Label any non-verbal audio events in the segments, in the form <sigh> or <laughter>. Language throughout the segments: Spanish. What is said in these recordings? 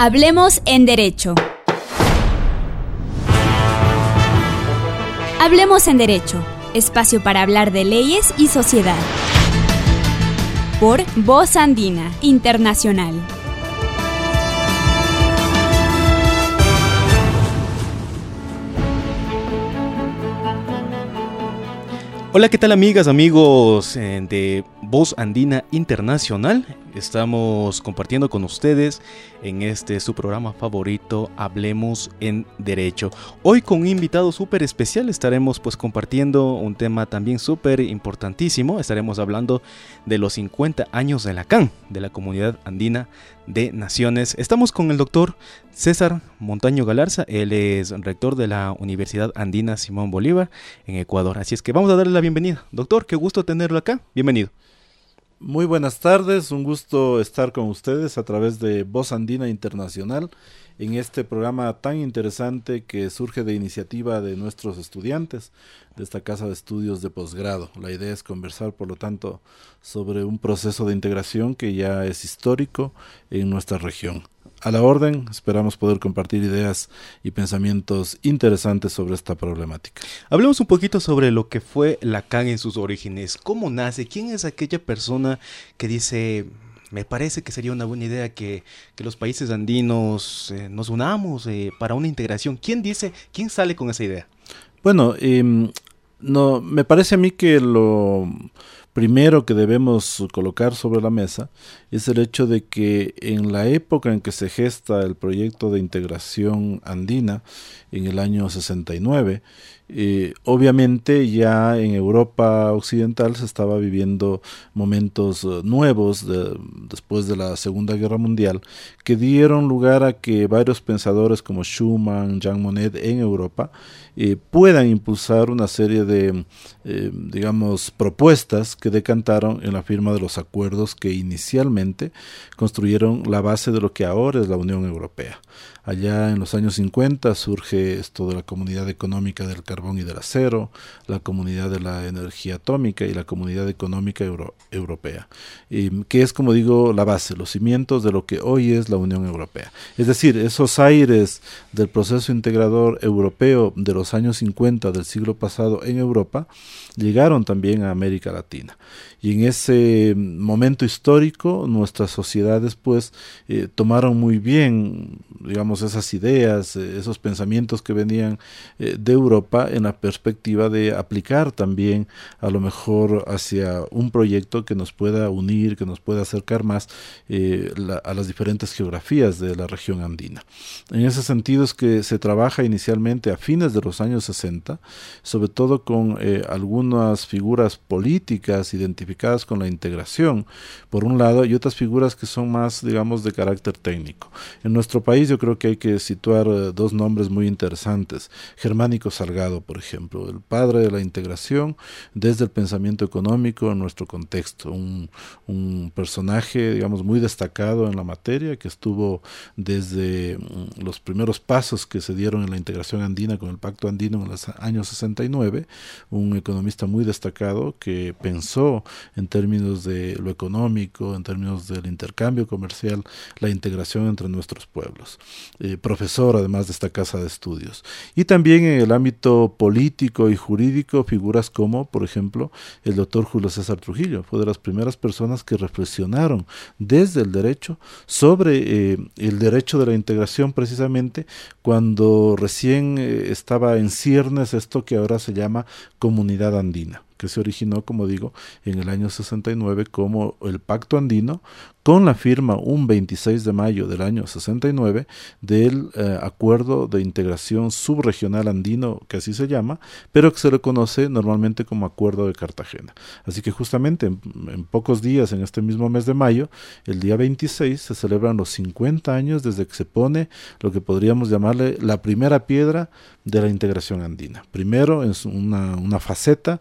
Hablemos en Derecho. Hablemos en Derecho, espacio para hablar de leyes y sociedad. Por Voz Andina Internacional. Hola, ¿qué tal amigas, amigos eh, de Voz Andina Internacional? Estamos compartiendo con ustedes en este su programa favorito Hablemos en Derecho. Hoy con un invitado súper especial estaremos pues compartiendo un tema también súper importantísimo. Estaremos hablando de los 50 años de la CAN, de la Comunidad Andina de Naciones. Estamos con el doctor César Montaño Galarza, él es rector de la Universidad Andina Simón Bolívar en Ecuador. Así es que vamos a darle la bienvenida. Doctor, qué gusto tenerlo acá. Bienvenido. Muy buenas tardes, un gusto estar con ustedes a través de Voz Andina Internacional en este programa tan interesante que surge de iniciativa de nuestros estudiantes de esta casa de estudios de posgrado. La idea es conversar, por lo tanto, sobre un proceso de integración que ya es histórico en nuestra región a la orden. Esperamos poder compartir ideas y pensamientos interesantes sobre esta problemática. Hablemos un poquito sobre lo que fue la CAN en sus orígenes. ¿Cómo nace? ¿Quién es aquella persona que dice, me parece que sería una buena idea que, los países andinos eh, nos unamos eh, para una integración? ¿Quién dice, quién sale con esa idea? Bueno, em, no, me parece a mí que lo primero que debemos colocar sobre la mesa es el hecho de que en la época en que se gesta el proyecto de integración andina, en el año 69, eh, obviamente ya en Europa occidental se estaba viviendo momentos eh, nuevos después de la Segunda Guerra Mundial que dieron lugar a que varios pensadores como Schumann, Jean Monnet en Europa eh, puedan impulsar una serie de, digamos, propuestas que decantaron en la firma de los acuerdos que inicialmente construyeron la base de lo que ahora es la Unión Europea. Allá en los años 50 surge esto de la Comunidad Económica del Carbón y del Acero, la Comunidad de la Energía Atómica y la Comunidad Económica Europea, que es, como digo, la base, los cimientos de lo que hoy es la Unión Europea. Es decir, esos aires del proceso integrador europeo de los años 50 del siglo pasado en Europa llegaron también a América Latina. Y en ese momento histórico nuestras sociedades pues eh, tomaron muy bien, digamos, esas ideas, eh, esos pensamientos que venían eh, de Europa en la perspectiva de aplicar también a lo mejor hacia un proyecto que nos pueda unir, que nos pueda acercar más a las diferentes geografías de la región andina. En ese sentido es que se trabaja inicialmente a fines de los años 60, sobre todo con algunas figuras políticas identificadas con la integración, por un lado, y otras figuras que son más, digamos, de carácter técnico. En nuestro país yo creo que hay que situar eh, dos nombres muy interesantes. Germánico Salgado, por ejemplo, el padre de la integración desde el pensamiento económico en nuestro contexto, un, un personaje, digamos, muy destacado en la materia, que estuvo desde mm, los primeros pasos que se dieron en la integración andina con el Pacto Andino en los años 69, un economista muy destacado que pensó en términos de lo económico, en términos del intercambio comercial, la integración entre nuestros pueblos. Eh, profesor además de esta casa de estudios. Y también en el ámbito político y jurídico, figuras como, por ejemplo, el doctor Julio César Trujillo, fue de las primeras personas que reflexionaron desde el derecho sobre eh, el derecho de la integración precisamente cuando recién eh, estaba en ciernes esto que ahora se llama comunidad andina que se originó, como digo, en el año 69 como el Pacto Andino, con la firma un 26 de mayo del año 69 del eh, Acuerdo de Integración Subregional Andino, que así se llama, pero que se le conoce normalmente como Acuerdo de Cartagena. Así que justamente en, en pocos días, en este mismo mes de mayo, el día 26, se celebran los 50 años desde que se pone lo que podríamos llamarle la primera piedra de la integración andina. Primero es una, una faceta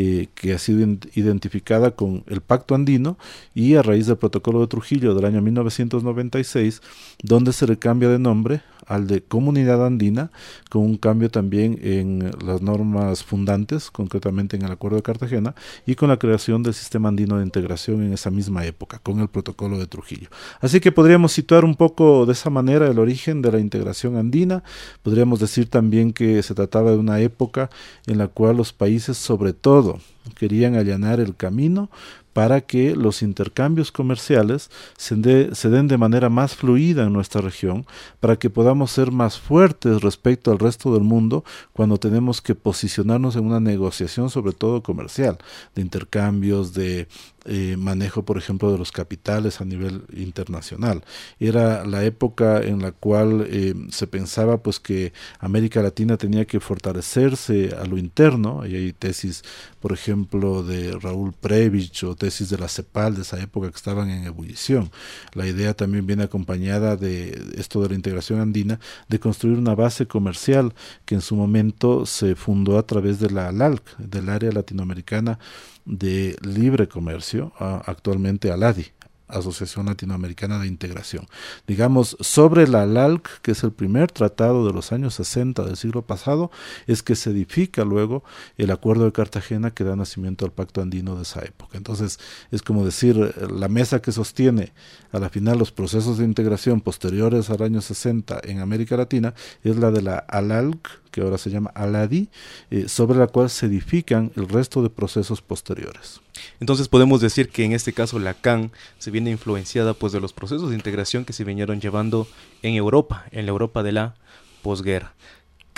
eh, que ha sido identificada con el Pacto Andino y a raíz del Protocolo de Trujillo del año 1996, donde se le cambia de nombre al de Comunidad Andina, con un cambio también en las normas fundantes, concretamente en el Acuerdo de Cartagena, y con la creación del Sistema Andino de Integración en esa misma época, con el Protocolo de Trujillo. Así que podríamos situar un poco de esa manera el origen de la integración andina. Podríamos decir también que se trataba de una época en la cual los países, sobre todo, querían allanar el camino para que los intercambios comerciales se, den de manera más fluida en nuestra región, para que podamos ser más fuertes respecto al resto del mundo cuando tenemos que posicionarnos en una negociación, sobre todo comercial, de intercambios, de eh, manejo, por ejemplo, de los capitales a nivel internacional. Era la época en la cual eh, se pensaba pues que América Latina tenía que fortalecerse a lo interno, y hay tesis, por ejemplo, de Raúl Previch o tesis de la CEPAL de esa época que estaban en ebullición. La idea también viene acompañada de esto de la integración andina, de construir una base comercial que en su momento se fundó a través de la ALALC, del área latinoamericana de libre comercio, actualmente ALADI, Asociación Latinoamericana de Integración. Digamos, sobre la LALC, que es el primer tratado de los años 60 del siglo pasado, es que se edifica luego el Acuerdo de Cartagena que da nacimiento al Pacto Andino de esa época. Entonces, es como decir, la mesa que sostiene a la final los procesos de integración posteriores al año 60 en América Latina es la de la ALALC, que ahora se llama ALADI, eh, sobre la cual se edifican el resto de procesos posteriores. Entonces podemos decir que en este caso la CAN se viene influenciada pues de los procesos de integración que se vinieron llevando en Europa, en la Europa de la posguerra.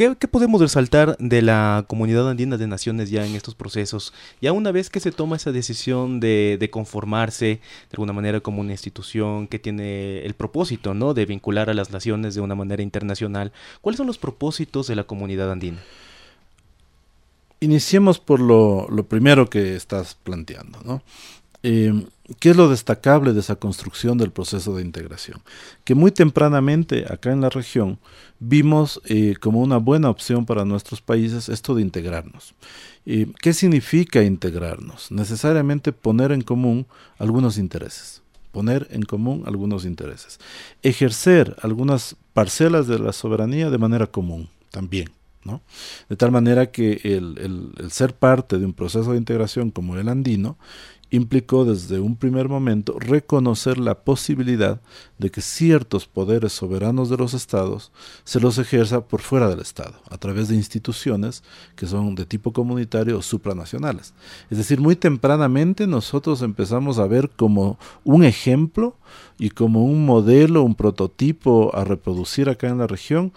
¿Qué, podemos resaltar de la comunidad andina de naciones ya en estos procesos? Ya una vez que se toma esa decisión de, conformarse de alguna manera como una institución que tiene el propósito ¿no? de vincular a las naciones de una manera internacional, ¿cuáles son los propósitos de la comunidad andina? Iniciemos por lo, primero que estás planteando, ¿no? Eh, ¿Qué es lo destacable de esa construcción del proceso de integración? Que muy tempranamente acá en la región vimos eh, como una buena opción para nuestros países esto de integrarnos. Eh, ¿Qué significa integrarnos? Necesariamente poner en común algunos intereses. Poner en común algunos intereses. Ejercer algunas parcelas de la soberanía de manera común también. ¿no? De tal manera que el, ser parte de un proceso de integración como el andino implicó desde un primer momento reconocer la posibilidad de que ciertos poderes soberanos de los estados se los ejerza por fuera del estado, a través de instituciones que son de tipo comunitario o supranacionales. Es decir, muy tempranamente nosotros empezamos a ver como un ejemplo y como un modelo, un prototipo a reproducir acá en la región,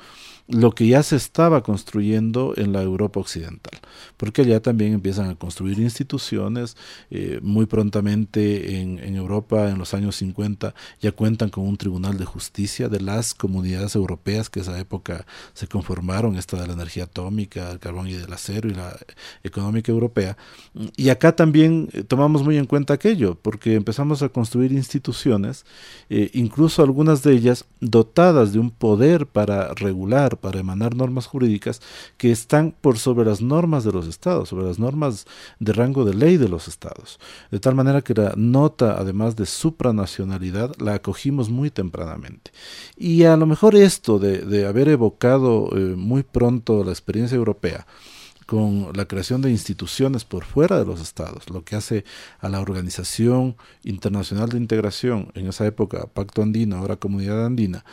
lo que ya se estaba construyendo en la Europa occidental, porque allá también empiezan a construir instituciones, eh, muy prontamente en, Europa en los años 50 ya cuentan con un tribunal de justicia de las comunidades europeas que esa época se conformaron, esta de la energía atómica, el carbón y del acero y la económica europea, y acá también eh, tomamos muy en cuenta aquello, porque empezamos a construir instituciones, eh, incluso algunas de ellas dotadas de un poder para regular, para emanar normas jurídicas que están por sobre las normas de los estados, sobre las normas de rango de ley de los estados. De tal manera que la nota, además de supranacionalidad, la acogimos muy tempranamente. Y a lo mejor esto de, haber evocado eh, muy pronto la experiencia europea, con la creación de instituciones por fuera de los estados, lo que hace a la Organización Internacional de Integración, en esa época Pacto Andino, ahora Comunidad Andina,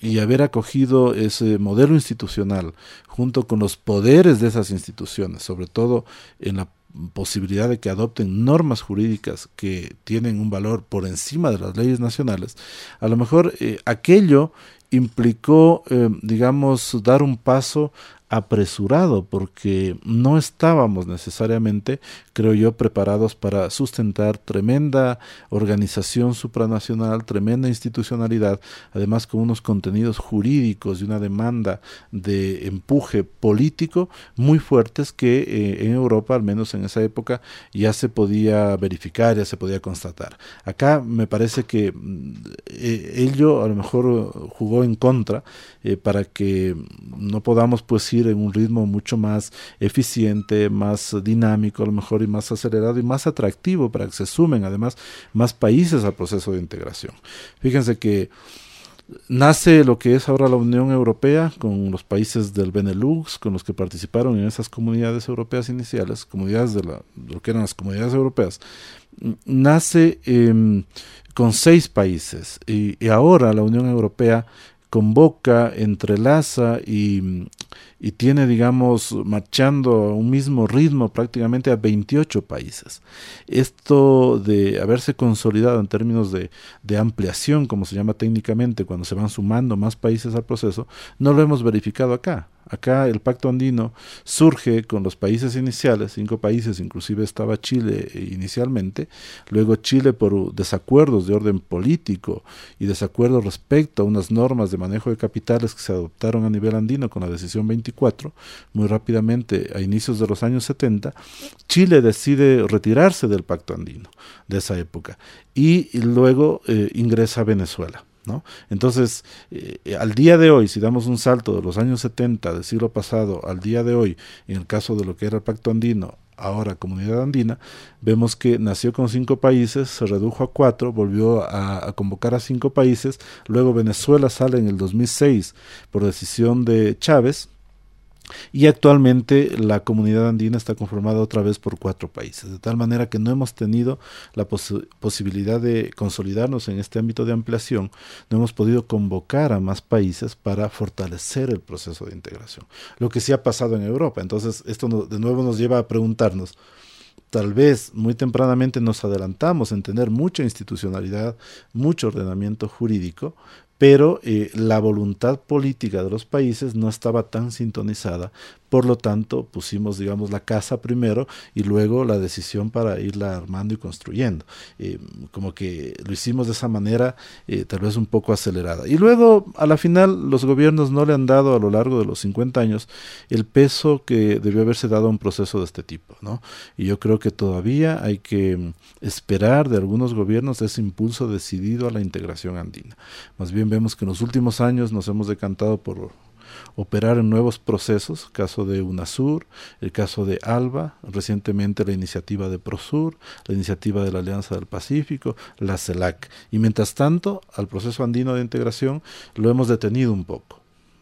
y haber acogido ese modelo institucional junto con los poderes de esas instituciones, sobre todo en la posibilidad de que adopten normas jurídicas que tienen un valor por encima de las leyes nacionales, a lo mejor eh, aquello implicó, eh, digamos, dar un paso apresurado porque no estábamos necesariamente, creo yo, preparados para sustentar tremenda organización supranacional, tremenda institucionalidad, además con unos contenidos jurídicos y una demanda de empuje político muy fuertes que eh, en Europa, al menos en esa época, ya se podía verificar, ya se podía constatar. Acá me parece que mm, eh, ello a lo mejor jugó en contra eh, para que no podamos pues ir en un ritmo mucho más eficiente, más dinámico a lo mejor y más acelerado y más atractivo para que se sumen además más países al proceso de integración. Fíjense que nace lo que es ahora la Unión Europea con los países del Benelux, con los que participaron en esas comunidades europeas iniciales, comunidades de, la, lo que eran las comunidades europeas, nace em, con seis países y, y, ahora la Unión Europea convoca, entrelaza y, y, tiene, digamos, marchando un mismo ritmo prácticamente a 28 países. Esto de haberse consolidado en términos de, de, ampliación, como se llama técnicamente, cuando se van sumando más países al proceso, no lo hemos verificado acá. Acá el pacto andino surge con los países iniciales, cinco países, inclusive estaba Chile inicialmente, luego Chile por desacuerdos de orden político y desacuerdos respecto a unas normas de manejo de capitales que se adoptaron a nivel andino con la decisión 24, muy rápidamente a inicios de los años 70, Chile decide retirarse del pacto andino de esa época y luego eh, ingresa a Venezuela. Entonces, eh, al día de hoy, si damos un salto de los años 70 del siglo pasado al día de hoy, en el caso de lo que era el Pacto Andino, ahora Comunidad Andina, vemos que nació con cinco países, se redujo a cuatro, volvió a, a, convocar a cinco países, luego Venezuela sale en el 2006 por decisión de Chávez, y actualmente la comunidad andina está conformada otra vez por cuatro países, de tal manera que no hemos tenido la pos posibilidad de consolidarnos en este ámbito de ampliación, no hemos podido convocar a más países para fortalecer el proceso de integración, lo que sí ha pasado en Europa. Entonces, esto de nuevo nos lleva a preguntarnos, tal vez muy tempranamente nos adelantamos en tener mucha institucionalidad, mucho ordenamiento jurídico, pero eh, la voluntad política de los países no estaba tan sintonizada por lo tanto, pusimos, digamos, la casa primero y luego la decisión para irla armando y construyendo. Eh, como que lo hicimos de esa manera, eh, tal vez un poco acelerada. Y luego, a la final, los gobiernos no le han dado a lo largo de los 50 años el peso que debió haberse dado a un proceso de este tipo. ¿no? Y yo creo que todavía hay que mm, esperar de algunos gobiernos ese impulso decidido a la integración andina. Más bien vemos que en los últimos años nos hemos decantado por operar en nuevos procesos, caso de UNASUR, el caso de ALBA, recientemente la iniciativa de PROSUR, la iniciativa de la Alianza del Pacífico, la CELAC. Y mientras tanto, al proceso andino de integración lo hemos detenido un poco.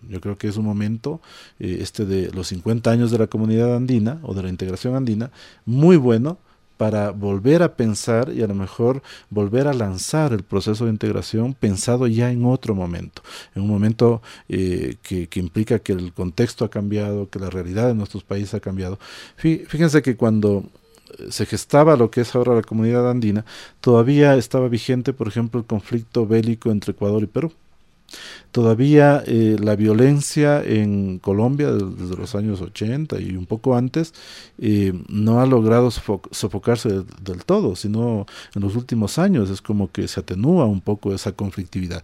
Yo creo que es un momento, eh, este de los 50 años de la comunidad andina o de la integración andina, muy bueno para volver a pensar y a lo mejor volver a lanzar el proceso de integración pensado ya en otro momento, en un momento eh, que, que, implica que el contexto ha cambiado, que la realidad de nuestros países ha cambiado. Fíjense que cuando eh, se gestaba lo que es ahora la comunidad andina, todavía estaba vigente, por ejemplo, el conflicto bélico entre Ecuador y Perú. Todavía eh, la violencia en Colombia desde los años 80 y un poco antes eh, no ha logrado sofocarse del, del, todo, sino en los últimos años es como que se atenúa un poco esa conflictividad.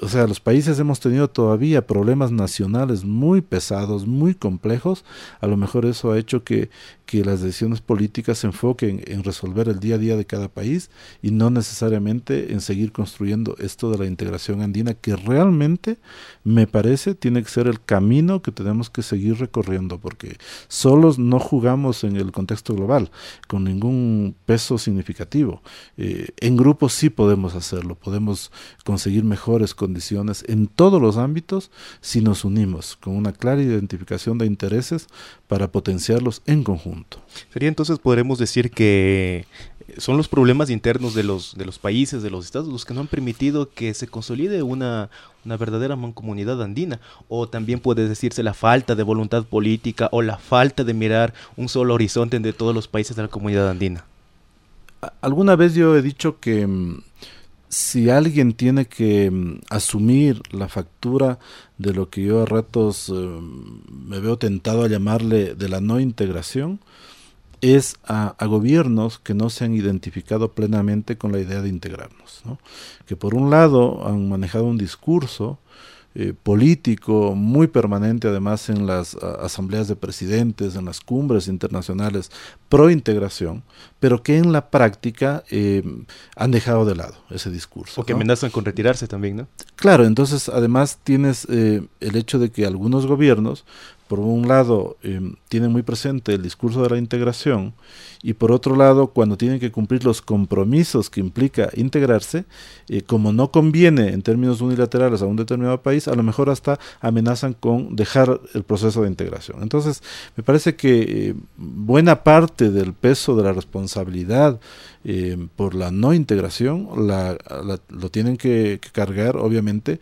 O sea, los países hemos tenido todavía problemas nacionales muy pesados, muy complejos. A lo mejor eso ha hecho que, que las decisiones políticas se enfoquen en resolver el día a día de cada país y no necesariamente en seguir construyendo esto de la integración andina que realmente me parece tiene que ser el camino que tenemos que seguir recorriendo porque solos no jugamos en el contexto global con ningún peso significativo. Eh, en grupos sí podemos hacerlo, podemos conseguir mejores condiciones en todos los ámbitos si nos unimos con una clara identificación de intereses para potenciarlos en conjunto. Sería entonces podremos decir que son los problemas internos de los, de los países, de los estados, los que no han permitido que se consolide una, una verdadera mancomunidad andina. O también puede decirse la falta de voluntad política o la falta de mirar un solo horizonte entre todos los países de la comunidad andina. Alguna vez yo he dicho que mm, si alguien tiene que mm, asumir la factura de lo que yo a ratos eh, me veo tentado a llamarle de la no integración, es a, a, gobiernos que no se han identificado plenamente con la idea de integrarnos, ¿no? que por un lado han manejado un discurso eh, político muy permanente además en las asambleas de presidentes, en las cumbres internacionales pro integración, pero que en la práctica eh, han dejado de lado ese discurso. O que amenazan con retirarse también, ¿no? Claro, entonces además tienes el hecho de que algunos gobiernos por un lado, eh, tienen muy presente el discurso de la integración y por otro lado, cuando tienen que cumplir los compromisos que implica integrarse, eh, como no conviene en términos unilaterales a un determinado país, a lo mejor hasta amenazan con dejar el proceso de integración. Entonces, me parece que eh, buena parte del peso de la responsabilidad por la no integración la, lo tienen que, que cargar, obviamente,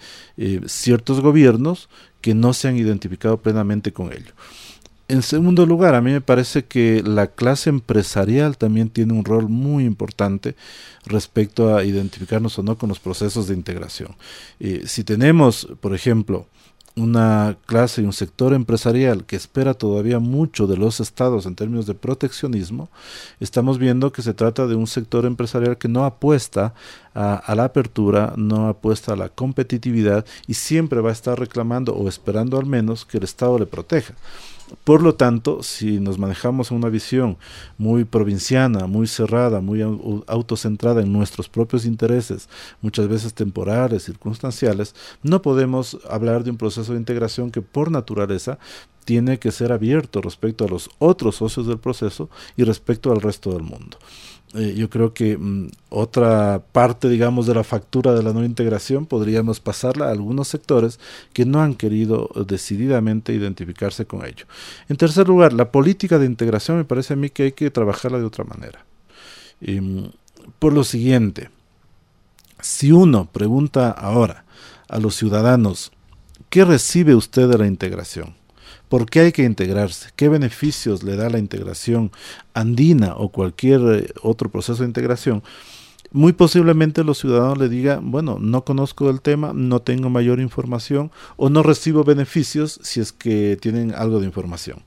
ciertos gobiernos que no se han identificado plenamente con ello. En segundo lugar, a mí me parece que la clase empresarial también tiene un rol muy importante respecto a identificarnos o no con los procesos de integración. Eh, si tenemos, por ejemplo, una clase y un sector empresarial que espera todavía mucho de los estados en términos de proteccionismo, estamos viendo que se trata de un sector empresarial que no apuesta a, la apertura, no apuesta a la competitividad y siempre va a estar reclamando o esperando al menos que el Estado le proteja. Por lo tanto, si nos manejamos en una visión muy provinciana, muy cerrada, muy autocentrada en nuestros propios intereses, muchas veces temporales, circunstanciales, no podemos hablar de un proceso de integración que por naturaleza tiene que ser abierto respecto a los otros socios del proceso y respecto al resto del mundo. Eh, yo creo que mm, otra parte, digamos, de la factura de la no integración podríamos pasarla a algunos sectores que no han querido decididamente identificarse con ello. En tercer lugar, la política de integración me parece a mí que hay que trabajarla de otra manera. Mm, por lo siguiente, si uno pregunta ahora a los ciudadanos, ¿qué recibe usted de la integración? ¿Por qué hay que integrarse? ¿Qué beneficios le da la integración andina o cualquier eh, otro proceso de integración? Muy posiblemente los ciudadanos le digan, bueno, no conozco el tema, no tengo mayor información o no recibo beneficios si es que tienen algo de información.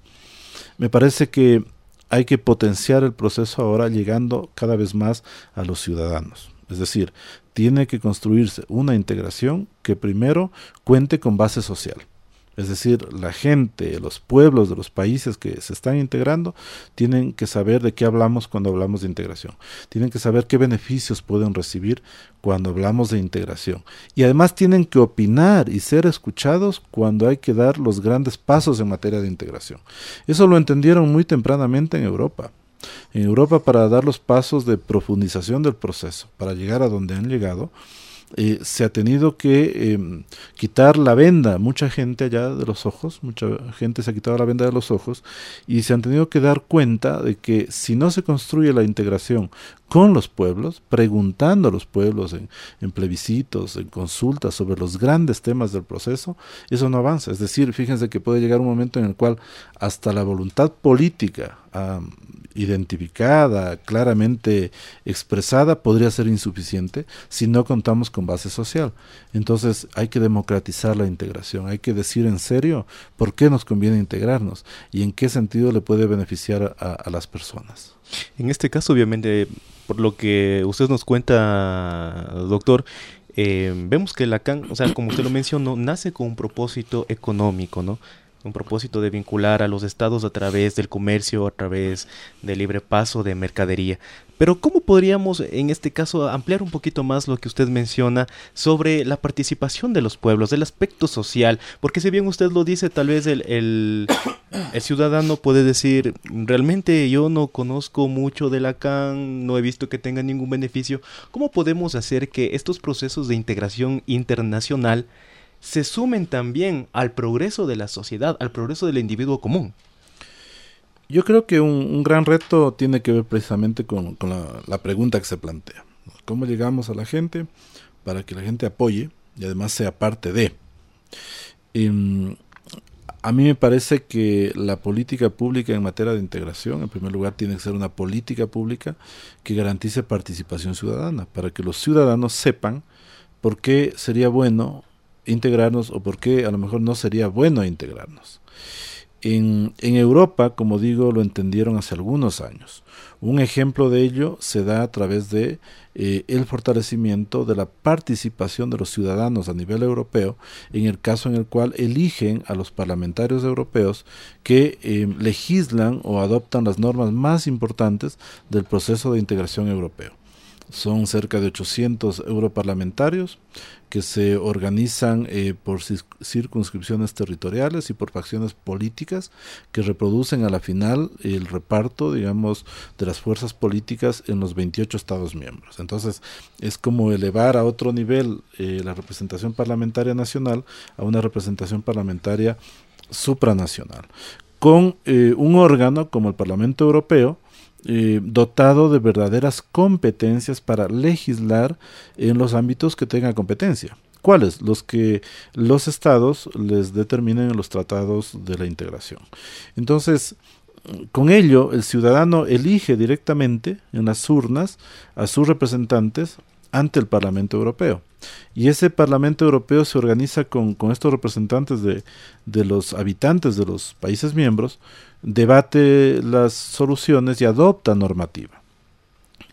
Me parece que hay que potenciar el proceso ahora llegando cada vez más a los ciudadanos. Es decir, tiene que construirse una integración que primero cuente con base social. Es decir, la gente, los pueblos de los países que se están integrando tienen que saber de qué hablamos cuando hablamos de integración. Tienen que saber qué beneficios pueden recibir cuando hablamos de integración. Y además tienen que opinar y ser escuchados cuando hay que dar los grandes pasos en materia de integración. Eso lo entendieron muy tempranamente en Europa. En Europa para dar los pasos de profundización del proceso, para llegar a donde han llegado, eh, se ha tenido que em, quitar la venda, mucha gente allá de los ojos, mucha gente se ha quitado la venda de los ojos y se han tenido que dar cuenta de que si no se construye la integración con los pueblos, preguntando a los pueblos en, en, plebiscitos, en consultas sobre los grandes temas del proceso, eso no avanza. Es decir, fíjense que puede llegar un momento en el cual hasta la voluntad política identificada, claramente expresada, podría ser insuficiente si no contamos con base social. Entonces hay que democratizar la integración, hay que decir en serio por qué nos conviene integrarnos y en qué sentido le puede beneficiar a, las personas. En este caso, obviamente, por lo que usted nos cuenta, doctor, eh, vemos que Lacan, o sea, como usted lo mencionó, nace con un propósito económico, ¿no? Un propósito de vincular a los estados a través del comercio, a través del libre paso de mercadería. Pero ¿cómo podríamos en este caso ampliar un poquito más lo que usted menciona sobre la participación de los pueblos, del aspecto social? Porque si bien usted lo dice, tal vez el, <coughs> ciudadano puede decir, realmente yo no conozco mucho de Lacan, no he visto que tenga ningún beneficio. ¿Cómo podemos hacer que estos procesos de integración internacional se sumen también al progreso de la sociedad, al progreso del individuo común. Yo creo que un, gran reto tiene que ver precisamente con, la, pregunta que se plantea. ¿Cómo llegamos a la gente para que la gente apoye y además sea parte de? Em, a mí me parece que la política pública en materia de integración, en primer lugar, tiene que ser una política pública que garantice participación ciudadana, para que los ciudadanos sepan por qué sería bueno integrarnos o por qué a lo mejor no sería bueno integrarnos. En, en, Europa, como digo, lo entendieron hace algunos años. Un ejemplo de ello se da a través de eh, el fortalecimiento de la participación de los ciudadanos a nivel europeo, en el caso en el cual eligen a los parlamentarios europeos que eh, legislan o adoptan las normas más importantes del proceso de integración europeo. Son cerca de 800 europarlamentarios que se organizan eh, por circunscripciones territoriales y por facciones políticas que reproducen a la final el reparto, digamos, de las fuerzas políticas en los 28 Estados miembros. Entonces, es como elevar a otro nivel eh, la representación parlamentaria nacional a una representación parlamentaria supranacional. Con eh, un órgano como el Parlamento Europeo, eh, dotado de verdaderas competencias para legislar en los ámbitos que tenga competencia. ¿Cuáles? Los que los estados les determinen en los tratados de la integración. Entonces, con ello, el ciudadano elige directamente en las urnas a sus representantes ante el Parlamento Europeo. Y ese Parlamento Europeo se organiza con, estos representantes de, de, los habitantes de los países miembros, debate las soluciones y adopta normativa.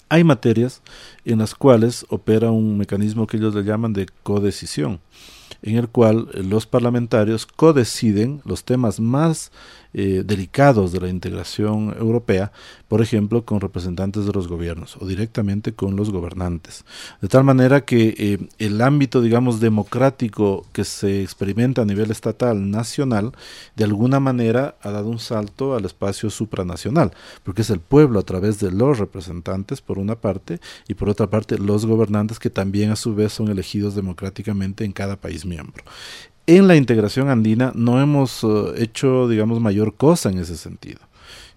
Hay materias en las cuales opera un mecanismo que ellos le llaman de codecisión, en el cual los parlamentarios codeciden los temas más eh, delicados de la integración europea, por ejemplo, con representantes de los gobiernos o directamente con los gobernantes. De tal manera que eh, el ámbito, digamos, democrático que se experimenta a nivel estatal, nacional, de alguna manera ha dado un salto al espacio supranacional, porque es el pueblo a través de los representantes, por una parte, y por otra parte los gobernantes que también a su vez son elegidos democráticamente en cada país miembro en la integración andina no hemos eh, hecho, digamos, mayor cosa en ese sentido.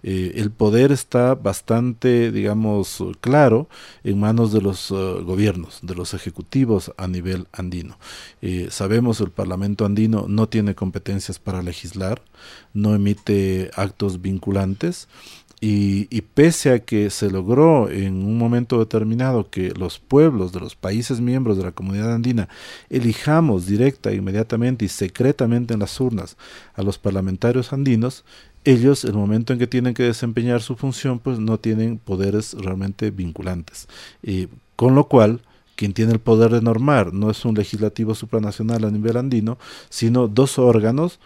Eh, el poder está bastante, digamos, claro en manos de los uh, gobiernos, de los ejecutivos a nivel andino. Eh, sabemos el Parlamento andino no tiene competencias para legislar, no emite actos vinculantes, y, pese a que se logró en un momento determinado que los pueblos de los países miembros de la comunidad andina elijamos directa, inmediatamente y secretamente en las urnas a los parlamentarios andinos, ellos, el momento en que tienen que desempeñar su función, pues no tienen poderes realmente vinculantes. con lo cual, quien tiene el poder de normar no es un legislativo supranacional a nivel andino, sino dos órganos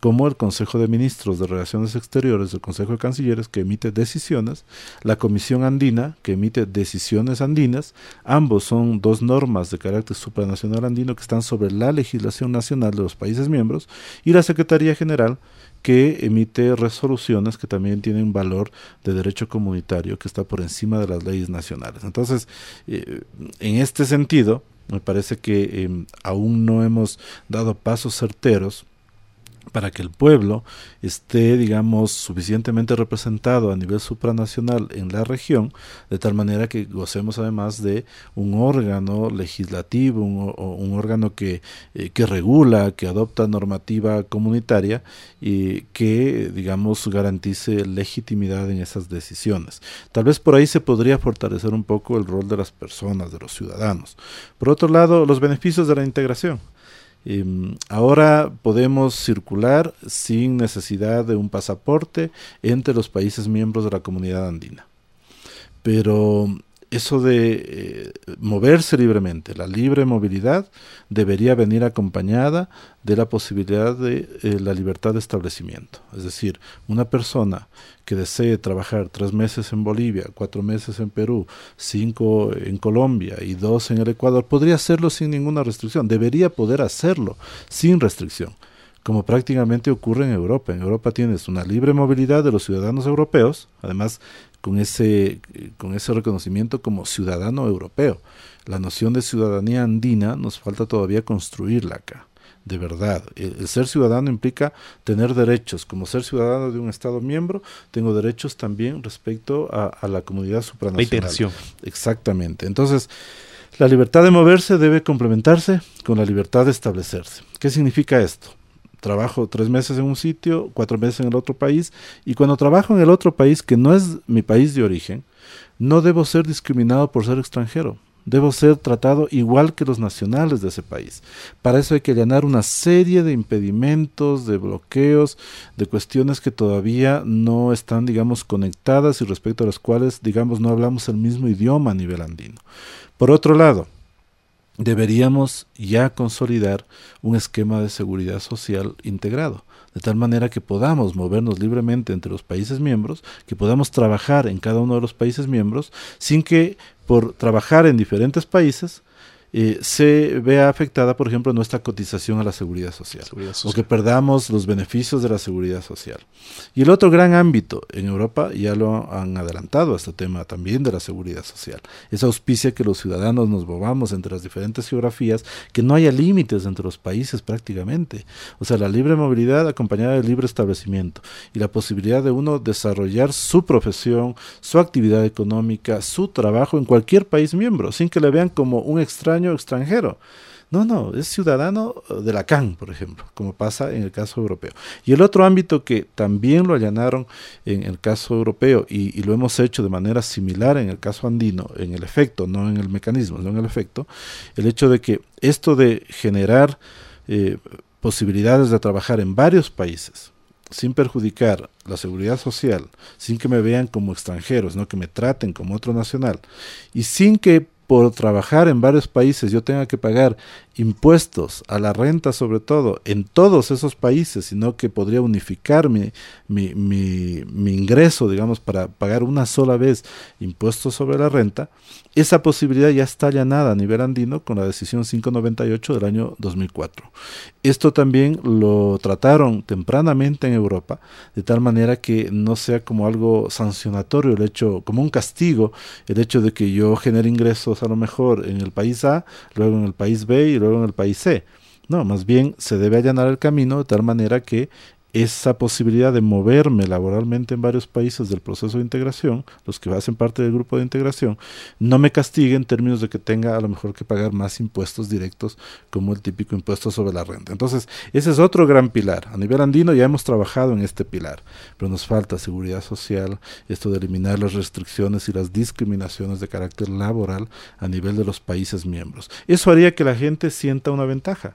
como el Consejo de Ministros de Relaciones Exteriores, el Consejo de Cancilleres, que emite decisiones, la Comisión Andina, que emite decisiones andinas, ambos son dos normas de carácter supranacional andino que están sobre la legislación nacional de los países miembros, y la Secretaría General, que emite resoluciones que también tienen valor de derecho comunitario que está por encima de las leyes nacionales. Entonces, eh, en este sentido, me parece que em, aún no hemos dado pasos certeros para que el pueblo esté, digamos, suficientemente representado a nivel supranacional en la región, de tal manera que gocemos además de un órgano legislativo, un, órgano que, eh, que regula, que adopta normativa comunitaria y que, digamos, garantice legitimidad en esas decisiones. Tal vez por ahí se podría fortalecer un poco el rol de las personas, de los ciudadanos. Por otro lado, los beneficios de la integración. Em, ahora podemos circular sin necesidad de un pasaporte entre los países miembros de la comunidad andina. Pero eso de eh, moverse libremente, la libre movilidad, debería venir acompañada de la posibilidad de eh, la libertad de establecimiento. Es decir, una persona que desee trabajar tres meses en Bolivia, cuatro meses en Perú, cinco en Colombia y dos en el Ecuador, podría hacerlo sin ninguna restricción, debería poder hacerlo sin restricción como prácticamente ocurre en Europa. En Europa tienes una libre movilidad de los ciudadanos europeos, además con ese, con ese reconocimiento como ciudadano europeo. La noción de ciudadanía andina nos falta todavía construirla acá de verdad. El, ser ciudadano implica tener derechos. Como ser ciudadano de un Estado miembro, tengo derechos también respecto a, la comunidad supranacional. Exactamente. Entonces, la libertad de moverse debe complementarse con la libertad de establecerse. ¿Qué significa esto? Trabajo tres meses en un sitio, cuatro meses en el otro país, y cuando trabajo en el otro país, que no es mi país de origen, no debo ser discriminado por ser extranjero. debo ser tratado igual que los nacionales de ese país. Para eso hay que allanar una serie de impedimentos, de bloqueos, de cuestiones que todavía no están, digamos, conectadas y respecto a las cuales, digamos, no hablamos el mismo idioma a nivel andino. Por otro lado, deberíamos ya consolidar un esquema de seguridad social integrado de tal manera que podamos movernos libremente entre los países miembros, que podamos trabajar en cada uno de los países miembros, sin que por trabajar en diferentes países eh, se vea afectada, por ejemplo, nuestra cotización a la seguridad social, o que perdamos los beneficios de la seguridad social. Y el otro gran ámbito en Europa, ya lo han adelantado, este tema también de la seguridad social, es auspicia que los ciudadanos nos movamos entre las diferentes geografías, que no haya límites entre los países prácticamente. O sea, la libre movilidad acompañada del libre establecimiento y la posibilidad de uno desarrollar su profesión, su actividad económica, su trabajo en cualquier país miembro, sin que le vean como un extraño extranjero. No, no, es ciudadano de la CAN, por ejemplo, como pasa en el caso europeo. Y el otro ámbito que también lo allanaron en el caso europeo y, lo hemos hecho de manera similar en el caso andino, en el efecto, no en el mecanismo, no en el efecto, el hecho de que esto de generar eh, posibilidades de trabajar en varios países, sin perjudicar la seguridad social, sin que me vean como extranjeros, no que me traten como otro nacional, y sin que por trabajar en varios países yo tenga que pagar impuestos a la renta sobre todo en todos esos países, sino que podría unificar mi, mi, mi, ingreso, digamos, para pagar una sola vez impuestos sobre la renta, esa posibilidad ya está allanada a nivel andino con la decisión 598 del año 2004. Esto también lo trataron tempranamente en Europa, de tal manera que no sea como algo sancionatorio el hecho, como un castigo, el hecho de que yo genere ingresos a lo mejor en el país A, luego en el país B y en el país C. No, más bien se debe allanar el camino de tal manera que esa posibilidad de moverme laboralmente en varios países del proceso de integración, los que hacen parte del grupo de integración, no me castigue en términos de que tenga a lo mejor que pagar más impuestos directos como el típico impuesto sobre la renta. Entonces, ese es otro gran pilar. A nivel andino ya hemos trabajado en este pilar, pero nos falta seguridad social, esto de eliminar las restricciones y las discriminaciones de carácter laboral a nivel de los países miembros. Eso haría que la gente sienta una ventaja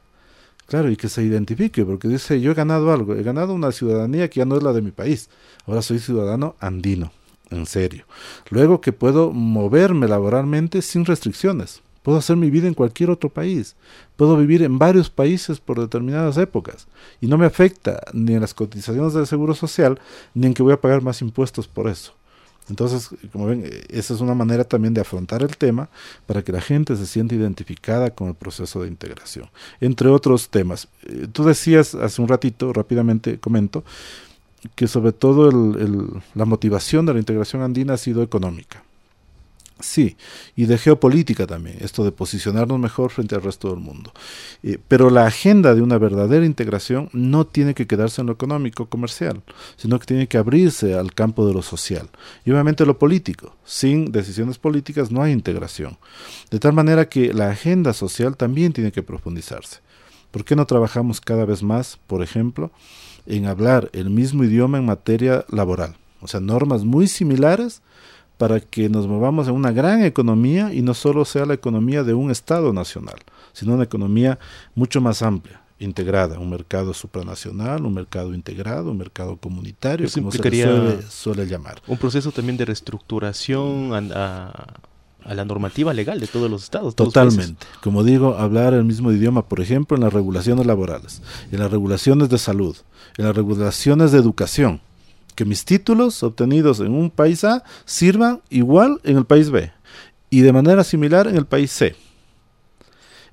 Claro, y que se identifique, porque dice, yo he ganado algo, he ganado una ciudadanía que ya no es la de mi país, ahora soy ciudadano andino, en serio. Luego que puedo moverme laboralmente sin restricciones, puedo hacer mi vida en cualquier otro país, puedo vivir en varios países por determinadas épocas, y no me afecta ni en las cotizaciones del Seguro Social, ni en que voy a pagar más impuestos por eso. Entonces, como ven, esa es una manera también de afrontar el tema para que la gente se sienta identificada con el proceso de integración, entre otros temas. Eh, tú decías hace un ratito, rápidamente comento, que sobre todo la motivación de la integración andina ha sido económica. Sí, y de geopolítica también, esto de posicionarnos mejor frente al resto del mundo. Eh, pero la agenda de una verdadera integración no tiene que quedarse en lo económico, comercial, sino que tiene que abrirse al campo de lo social. Y obviamente lo político. Sin decisiones políticas no hay integración. De tal manera que la agenda social también tiene que profundizarse. ¿Por qué no trabajamos cada vez más, por ejemplo, en hablar el mismo idioma en materia laboral? O sea, normas muy similares para que nos movamos en una gran economía y no solo sea la economía de un Estado nacional, sino una economía mucho más amplia, integrada, un mercado supranacional, un mercado integrado, un mercado comunitario, como se suele, llamar. Un proceso también de reestructuración a, la normativa legal de todos los estados. Totalmente. como digo, hablar el mismo idioma, por ejemplo, en las regulaciones laborales, en las regulaciones de salud, en las regulaciones de educación que mis títulos obtenidos en un país A sirvan igual en el país B y de manera similar en el país C.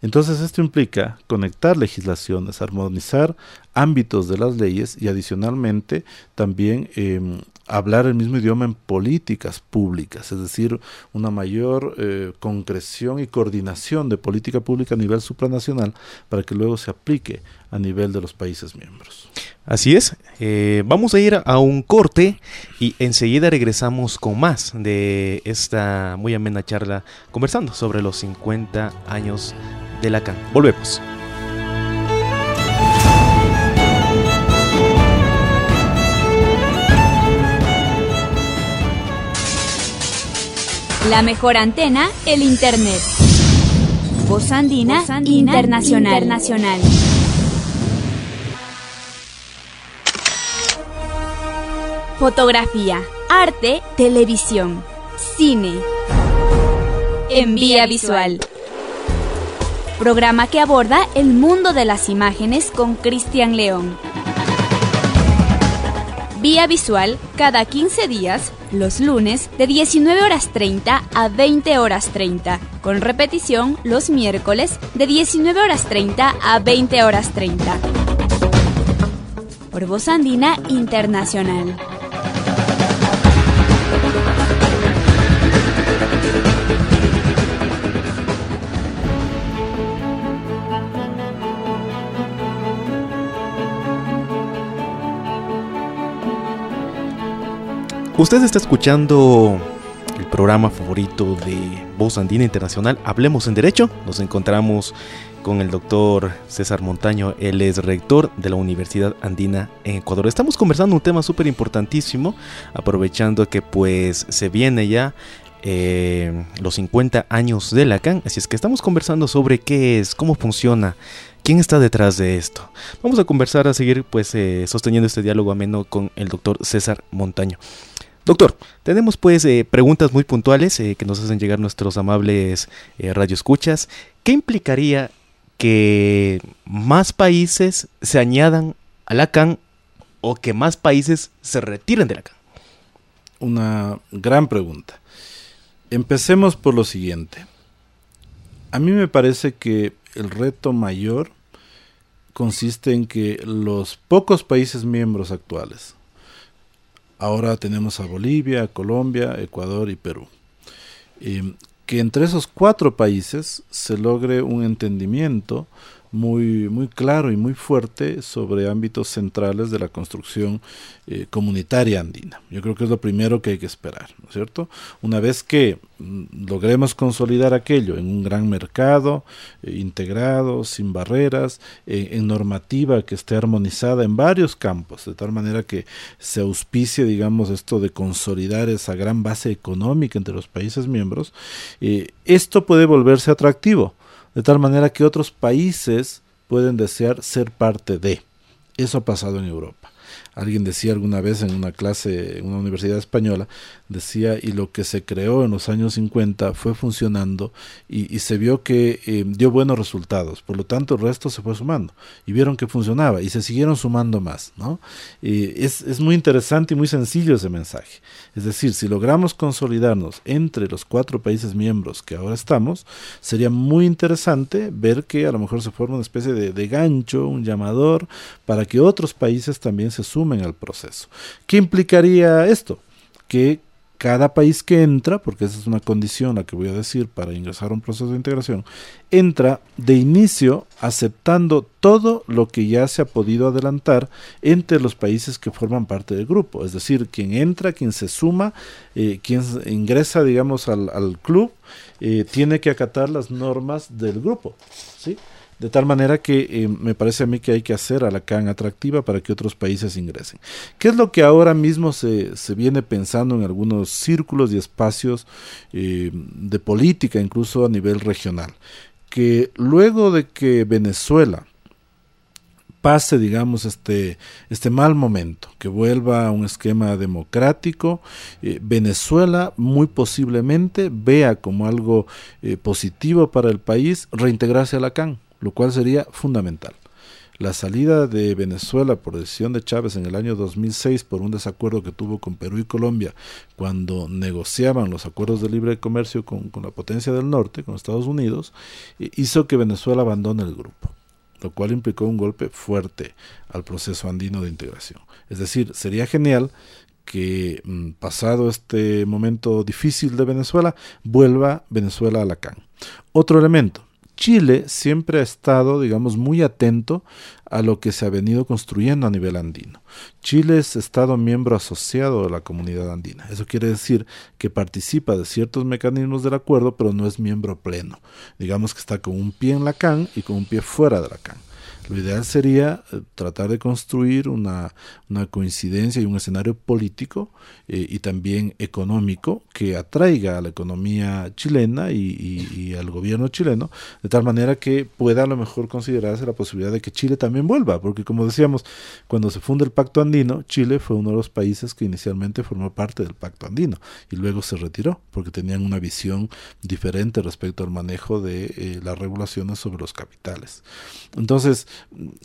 Entonces esto implica conectar legislaciones, armonizar ámbitos de las leyes y adicionalmente también em, hablar el mismo idioma en políticas públicas, es decir, una mayor eh, concreción y coordinación de política pública a nivel supranacional para que luego se aplique a nivel de los países miembros. Así es, eh, vamos a ir a un corte y enseguida regresamos con más de esta muy amena charla conversando sobre los 50 años de la CAN. Volvemos. La mejor antena, el Internet. Voz Andina, Internacional. Internacional. Fotografía, arte, televisión, cine. En vía visual. Programa que aborda el mundo de las imágenes con Cristian León. Vía visual cada 15 días, los lunes de 19 horas 30 a 20 horas 30, con repetición los miércoles de 19 horas 30 a 20 horas 30. Por Voz Andina Internacional. Usted está escuchando el programa favorito de Voz Andina Internacional, Hablemos en Derecho. Nos encontramos con el doctor César Montaño, él es rector de la Universidad Andina en Ecuador. Estamos conversando un tema súper importantísimo, aprovechando que pues se viene ya eh, los 50 años de Lacan, así es que estamos conversando sobre qué es, cómo funciona, quién está detrás de esto. Vamos a conversar, a seguir pues eh, sosteniendo este diálogo ameno con el doctor César Montaño. Doctor, tenemos pues eh, preguntas muy puntuales eh, que nos hacen llegar nuestros amables eh, radioescuchas. ¿Qué implicaría que más países se añadan a la CAN o que más países se retiren de la CAN? Una gran pregunta. Empecemos por lo siguiente. A mí me parece que el reto mayor consiste en que los pocos países miembros actuales, Ahora tenemos a Bolivia, Colombia, Ecuador y Perú. que entre esos cuatro países se logre un entendimiento muy, muy claro y muy fuerte sobre ámbitos centrales de la construcción eh, comunitaria andina. Yo creo que es lo primero que hay que esperar, ¿no es cierto? Una vez que mm, logremos consolidar aquello en un gran mercado, eh, integrado, sin barreras, eh, en normativa que esté armonizada en varios campos, de tal manera que se auspicie, digamos, esto de consolidar esa gran base económica entre los países miembros, esto puede volverse atractivo de tal manera que otros países pueden desear ser parte de. Eso ha pasado en Europa. Alguien decía alguna vez en una clase en una universidad española, decía, y lo que se creó en los años 50 fue funcionando y, se vio que eh, dio buenos resultados. Por lo tanto, el resto se fue sumando y vieron que funcionaba y se siguieron sumando más. ¿no? es, es muy interesante y muy sencillo ese mensaje. Es decir, si logramos consolidarnos entre los cuatro países miembros que ahora estamos, sería muy interesante ver que a lo mejor se forma una especie de, de gancho, un llamador, para que otros países también se sumen al proceso. ¿Qué implicaría esto? Que cada país que entra, porque esa es una condición la que voy a decir para ingresar a un proceso de integración, entra de inicio aceptando todo lo que ya se ha podido adelantar entre los países que forman parte del grupo. Es decir, quien entra, quien se suma, eh, quien ingresa, digamos, al, al club, eh, tiene que acatar las normas del grupo. ¿sí? De tal manera que eh, me parece a mí que hay que hacer a la CAN atractiva para que otros países ingresen. ¿Qué es lo que ahora mismo se, se viene pensando en algunos círculos y espacios eh, de política, incluso a nivel regional? Que luego de que Venezuela pase, digamos, este, este mal momento, que vuelva a un esquema democrático, eh, Venezuela muy posiblemente vea como algo positivo para el país reintegrarse a la CAN lo cual sería fundamental. La salida de Venezuela por decisión de Chávez en el año 2006 por un desacuerdo que tuvo con Perú y Colombia cuando negociaban los acuerdos de libre comercio con, la potencia del norte, con Estados Unidos, hizo que Venezuela abandone el grupo, lo cual implicó un golpe fuerte al proceso andino de integración. Es decir, sería genial que mm, pasado este momento difícil de Venezuela, vuelva Venezuela a la CAN. Otro elemento, Chile siempre ha estado, digamos, muy atento a lo que se ha venido construyendo a nivel andino. Chile es Estado miembro asociado de la comunidad andina. Eso quiere decir que participa de ciertos mecanismos del acuerdo, pero no es miembro pleno. Digamos que está con un pie en la CAN y con un pie fuera de la CAN. Lo ideal sería eh, tratar de construir una, una coincidencia y un escenario político eh, y también económico que atraiga a la economía chilena y, al gobierno chileno, de tal manera que pueda a lo mejor considerarse la posibilidad de que Chile también vuelva, porque como decíamos, cuando se funda el Pacto Andino, Chile fue uno de los países que inicialmente formó parte del Pacto Andino y luego se retiró porque tenían una visión diferente respecto al manejo de eh, las regulaciones sobre los capitales. Entonces,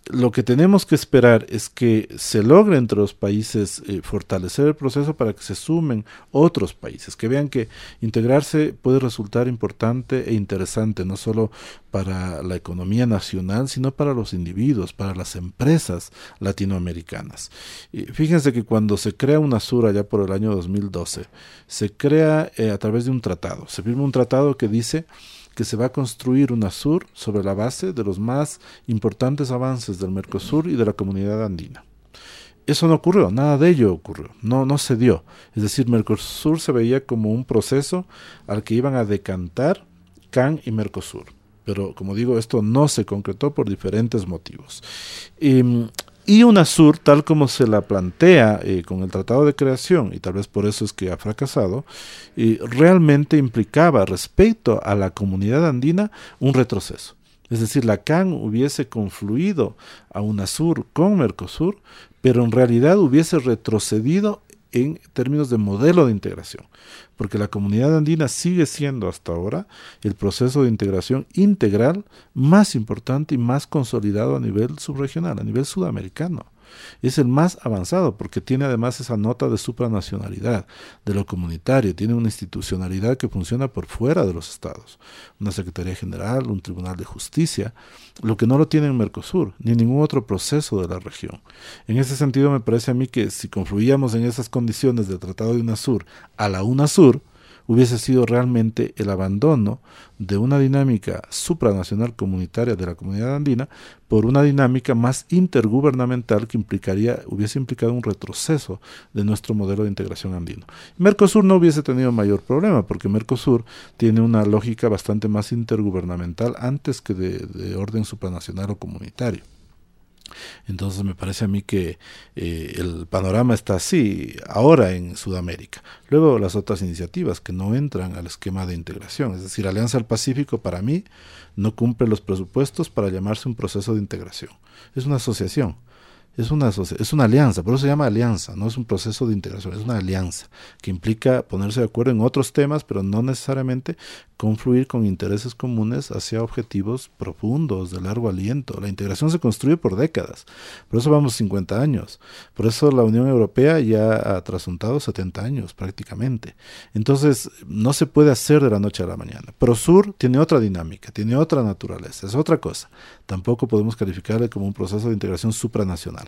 lo que tenemos que esperar es que se logre entre los países eh, fortalecer el proceso para que se sumen otros países, que vean que integrarse puede resultar importante e interesante, no solo para la economía nacional, sino para los individuos, para las empresas latinoamericanas. Y fíjense que cuando se crea UNASUR ya por el año 2012, se crea eh, a través de un tratado. Se firma un tratado que dice que se va a construir UNASUR sobre la base de los más importantes avances del Mercosur y de la comunidad andina. Eso no ocurrió, nada de ello ocurrió, no, no se dio. Es decir, Mercosur se veía como un proceso al que iban a decantar CAN y Mercosur. Pero como digo, esto no se concretó por diferentes motivos. Y, y UNASUR, tal como se la plantea eh, con el Tratado de Creación, y tal vez por eso es que ha fracasado, eh, realmente implicaba respecto a la comunidad andina un retroceso. Es decir, la CAN hubiese confluido a UNASUR con Mercosur, pero en realidad hubiese retrocedido en términos de modelo de integración, porque la comunidad andina sigue siendo hasta ahora el proceso de integración integral más importante y más consolidado a nivel subregional, a nivel sudamericano. Es el más avanzado porque tiene además esa nota de supranacionalidad, de lo comunitario, tiene una institucionalidad que funciona por fuera de los estados, una Secretaría General, un Tribunal de Justicia, lo que no lo tiene en Mercosur, ni ningún otro proceso de la región. En ese sentido me parece a mí que si confluíamos en esas condiciones del Tratado de UNASUR a la UNASUR, hubiese sido realmente el abandono de una dinámica supranacional comunitaria de la comunidad andina por una dinámica más intergubernamental que implicaría, hubiese implicado un retroceso de nuestro modelo de integración andino. Mercosur no hubiese tenido mayor problema porque Mercosur tiene una lógica bastante más intergubernamental antes que de orden supranacional o comunitario. Entonces me parece a mí que eh, el panorama está así ahora en Sudamérica. Luego las otras iniciativas que no entran al esquema de integración, es decir, Alianza del Pacífico para mí no cumple los presupuestos para llamarse un proceso de integración. Es una asociación es una, es una alianza, por eso se llama alianza, no es un proceso de integración, es una alianza que implica ponerse de acuerdo en otros temas, pero no necesariamente confluir con intereses comunes hacia objetivos profundos, de largo aliento. La integración se construye por décadas, por eso vamos 50 años, por eso la Unión Europea ya ha trasuntado 70 años prácticamente. Entonces, no se puede hacer de la noche a la mañana. Prosur tiene otra dinámica, tiene otra naturaleza, es otra cosa. Tampoco podemos calificarle como un proceso de integración supranacional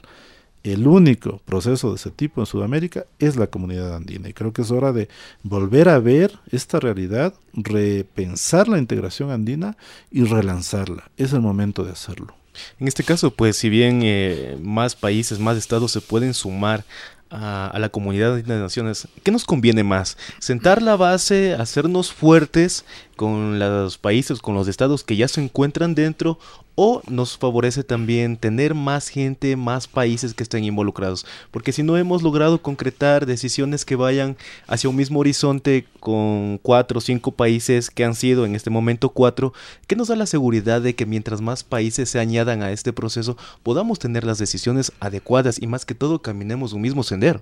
el único proceso de ese tipo en Sudamérica es la comunidad andina. Y creo que es hora de volver a ver esta realidad, repensar la integración andina y relanzarla. Es el momento de hacerlo. En este caso, pues si bien eh, más países, más estados se pueden sumar a, la comunidad de naciones, ¿qué nos conviene más? ¿Sentar la base, hacernos fuertes con los países, con los estados que ya se encuentran dentro o nos favorece también tener más gente, más países que estén involucrados. Porque si no hemos logrado concretar decisiones que vayan hacia un mismo horizonte con cuatro o cinco países que han sido en este momento cuatro, ¿qué nos da la seguridad de que mientras más países se añadan a este proceso podamos tener las decisiones adecuadas y más que todo caminemos un mismo sendero?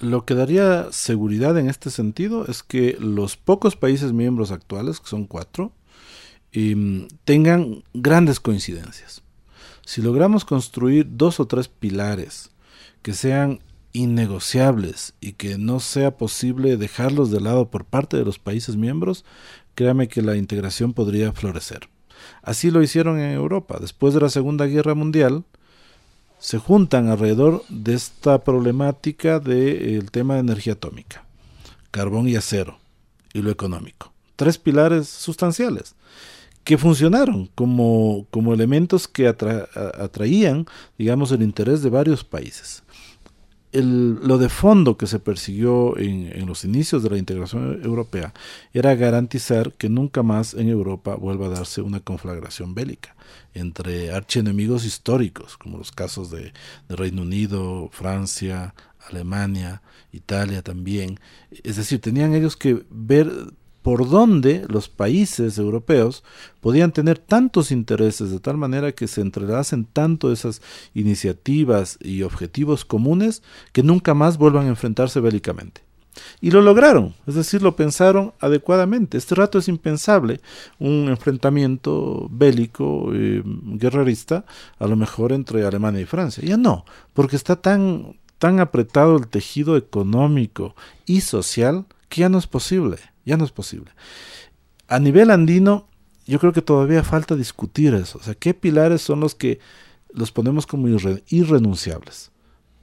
Lo que daría seguridad en este sentido es que los pocos países miembros actuales, que son cuatro, em, tengan grandes coincidencias. Si logramos construir dos o tres pilares que sean innegociables y que no sea posible dejarlos de lado por parte de los países miembros, créame que la integración podría florecer. Así lo hicieron en Europa. Después de la Segunda Guerra Mundial, se juntan alrededor de esta problemática del tema de energía atómica, carbón y acero y lo económico. Tres pilares sustanciales que funcionaron como, como elementos que atraían, digamos, el interés de varios países. Lo de fondo que se persiguió en, los inicios de la integración europea era garantizar que nunca más en Europa vuelva a darse una conflagración bélica entre archienemigos históricos, como los casos de, de Reino Unido, Francia, Alemania, Italia también. Es decir, tenían ellos que ver por dónde los países europeos podían tener tantos intereses de tal manera que se entrelacen tanto esas iniciativas y objetivos comunes que nunca más vuelvan a enfrentarse bélicamente. Y lo lograron, es decir, lo pensaron adecuadamente. Este rato es impensable un enfrentamiento bélico, eh, guerrerista, a lo mejor entre Alemania y Francia. Ya no, porque está tan, tan apretado el tejido económico y social que ya no es posible ya no es posible. A nivel andino, yo creo que todavía falta discutir eso. O sea, ¿qué pilares son los que los ponemos como irrenunciables?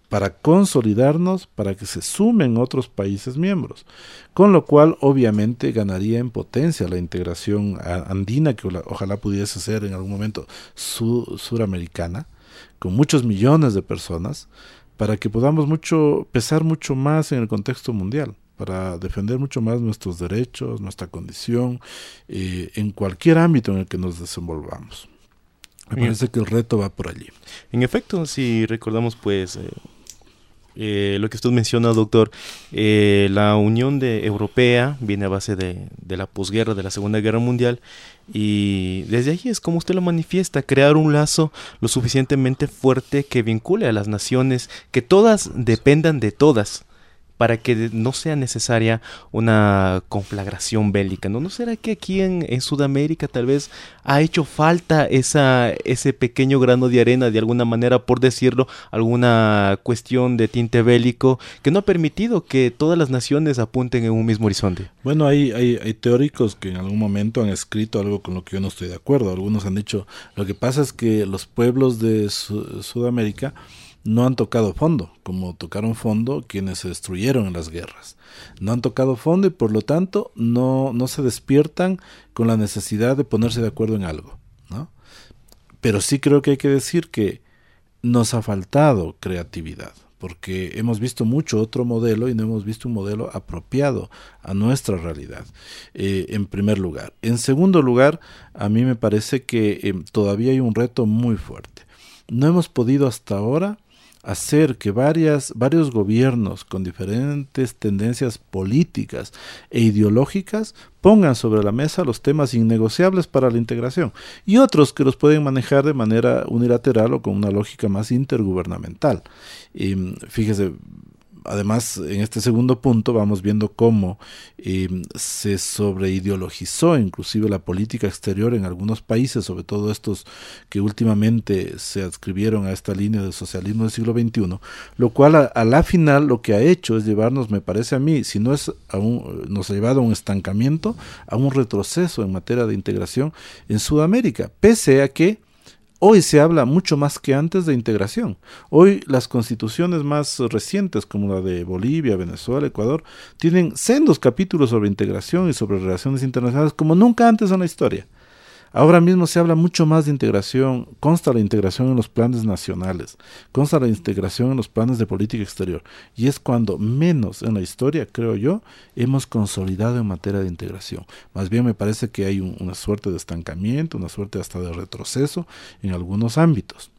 Para consolidarnos, para que se sumen otros países miembros. Con lo cual, obviamente, ganaría en potencia la integración andina, que ojalá pudiese ser en algún momento suramericana, con muchos millones de personas, para que podamos mucho, pesar mucho más en el contexto mundial para defender mucho más nuestros derechos, nuestra condición, eh, en cualquier ámbito en el que nos desenvolvamos. Me parece que el reto va por allí. En efecto, si recordamos, pues, eh, eh, lo que usted menciona, doctor, la Unión de Europea viene a base de, de, la posguerra, de la Segunda Guerra Mundial, y desde ahí es como usted lo manifiesta, crear un lazo lo suficientemente fuerte que vincule a las naciones, que todas dependan de todas para que no sea necesaria una conflagración bélica. ¿No, ¿No será que aquí en, Sudamérica tal vez ha hecho falta esa, ese pequeño grano de arena, de alguna manera, por decirlo, alguna cuestión de tinte bélico que no ha permitido que todas las naciones apunten en un mismo horizonte? Bueno, hay teóricos que en algún momento han escrito algo con lo que yo no estoy de acuerdo. Algunos han dicho, lo que pasa es que los pueblos de Sudamérica no han tocado fondo, como tocaron fondo quienes se destruyeron en las guerras. No han tocado fondo y por lo tanto no, no se despiertan con la necesidad de ponerse de acuerdo en algo. ¿no? Pero sí creo que hay que decir que nos ha faltado creatividad, porque hemos visto mucho otro modelo y no hemos visto un modelo apropiado a nuestra realidad, eh, en primer lugar. En segundo lugar, a mí me parece que eh, todavía hay un reto muy fuerte. No hemos podido hasta ahora hacer que varias, varios gobiernos con diferentes tendencias políticas e ideológicas pongan sobre la mesa los temas innegociables para la integración y otros que los pueden manejar de manera unilateral o con una lógica más intergubernamental. Y, fíjese, además, en este segundo punto vamos viendo cómo eh, se sobreideologizó inclusive la política exterior en algunos países, sobre todo estos que últimamente se adscribieron a esta línea del socialismo del siglo XXI, lo cual a, la final lo que ha hecho es llevarnos, me parece a mí, si no es a nos ha llevado a un estancamiento, a un retroceso en materia de integración en Sudamérica, pese a que Hoy se habla mucho más que antes de integración. Hoy las constituciones más recientes, como la de Bolivia, Venezuela, Ecuador, tienen sendos capítulos sobre integración y sobre relaciones internacionales como nunca antes en la historia. Ahora mismo se habla mucho más de integración, consta la integración en los planes nacionales, consta la integración en los planes de política exterior, y es cuando menos en la historia, creo yo, hemos consolidado en materia de integración. Más bien me parece que hay una suerte de estancamiento, una suerte hasta de retroceso en algunos ámbitos.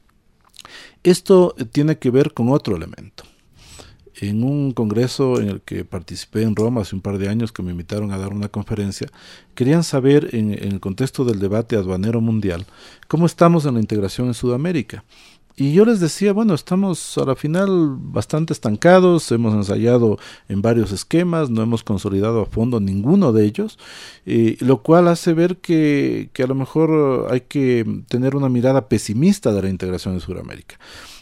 Esto tiene que ver con otro elemento en un congreso en el que participé en Roma hace un par de años que me invitaron a dar una conferencia, querían saber en, el contexto del debate aduanero mundial cómo estamos en la integración en Sudamérica. Y yo les decía, bueno, estamos a la final bastante estancados, hemos ensayado en varios esquemas, no hemos consolidado a fondo ninguno de ellos, eh, lo cual hace ver que, que a lo mejor hay que tener una mirada pesimista de la integración en Sudamérica.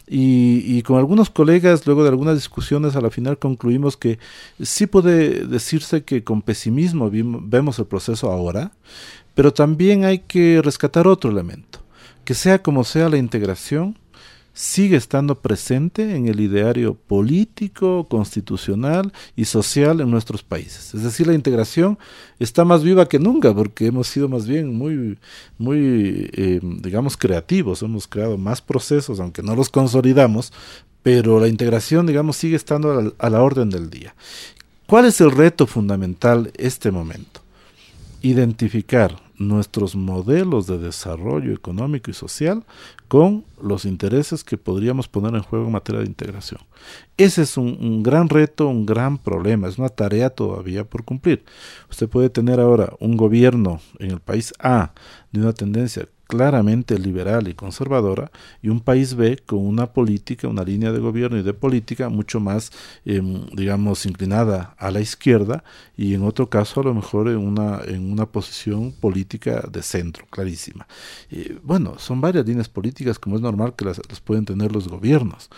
Y, con algunos colegas, luego de algunas discusiones, a la final concluimos que sí puede decirse que con pesimismo vemos el proceso ahora, pero también hay que rescatar otro elemento, que sea como sea la integración, sigue estando presente en el ideario político, constitucional y social en nuestros países. Es decir, la integración está más viva que nunca porque hemos sido más bien muy, muy eh, digamos, creativos, hemos creado más procesos, aunque no los consolidamos, pero la integración, digamos, sigue estando a la, orden del día. ¿Cuál es el reto fundamental este momento? Identificar nuestros modelos de desarrollo económico y social con los intereses que podríamos poner en juego en materia de integración. Ese es un, gran reto, un gran problema, es una tarea todavía por cumplir. Usted puede tener ahora un gobierno en el país A de una tendencia claramente liberal y conservadora y un país B con una política, una línea de gobierno y de política mucho más, em, digamos, inclinada a la izquierda y en otro caso a lo mejor en una, en una posición política de centro, clarísima. bueno, son varias líneas políticas como es normal que las, las pueden tener los gobiernos,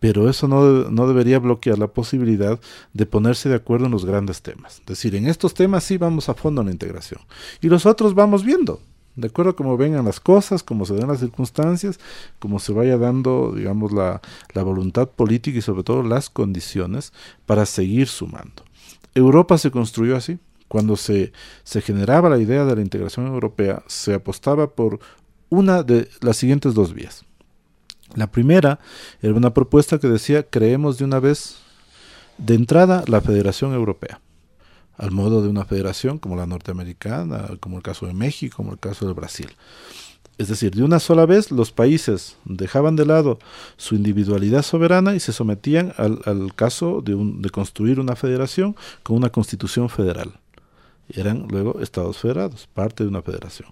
pero eso no, no, debería bloquear la posibilidad de ponerse de acuerdo en los grandes temas. Es decir, en estos temas sí vamos a fondo en la integración y los otros vamos viendo de acuerdo a cómo vengan las cosas, cómo se den las circunstancias, cómo se vaya dando, digamos, la, la voluntad política y sobre todo las condiciones para seguir sumando. Europa se construyó así. Cuando se, se generaba la idea de la integración europea, se apostaba por una de las siguientes dos vías. La primera era una propuesta que decía creemos de una vez de entrada la Federación Europea al modo de una federación como la norteamericana, como el caso de México, como el caso de Brasil. Es decir, de una sola vez los países dejaban de lado su individualidad soberana y se sometían al, caso de, construir una federación con una constitución federal. Eran luego estados federados, parte de una federación.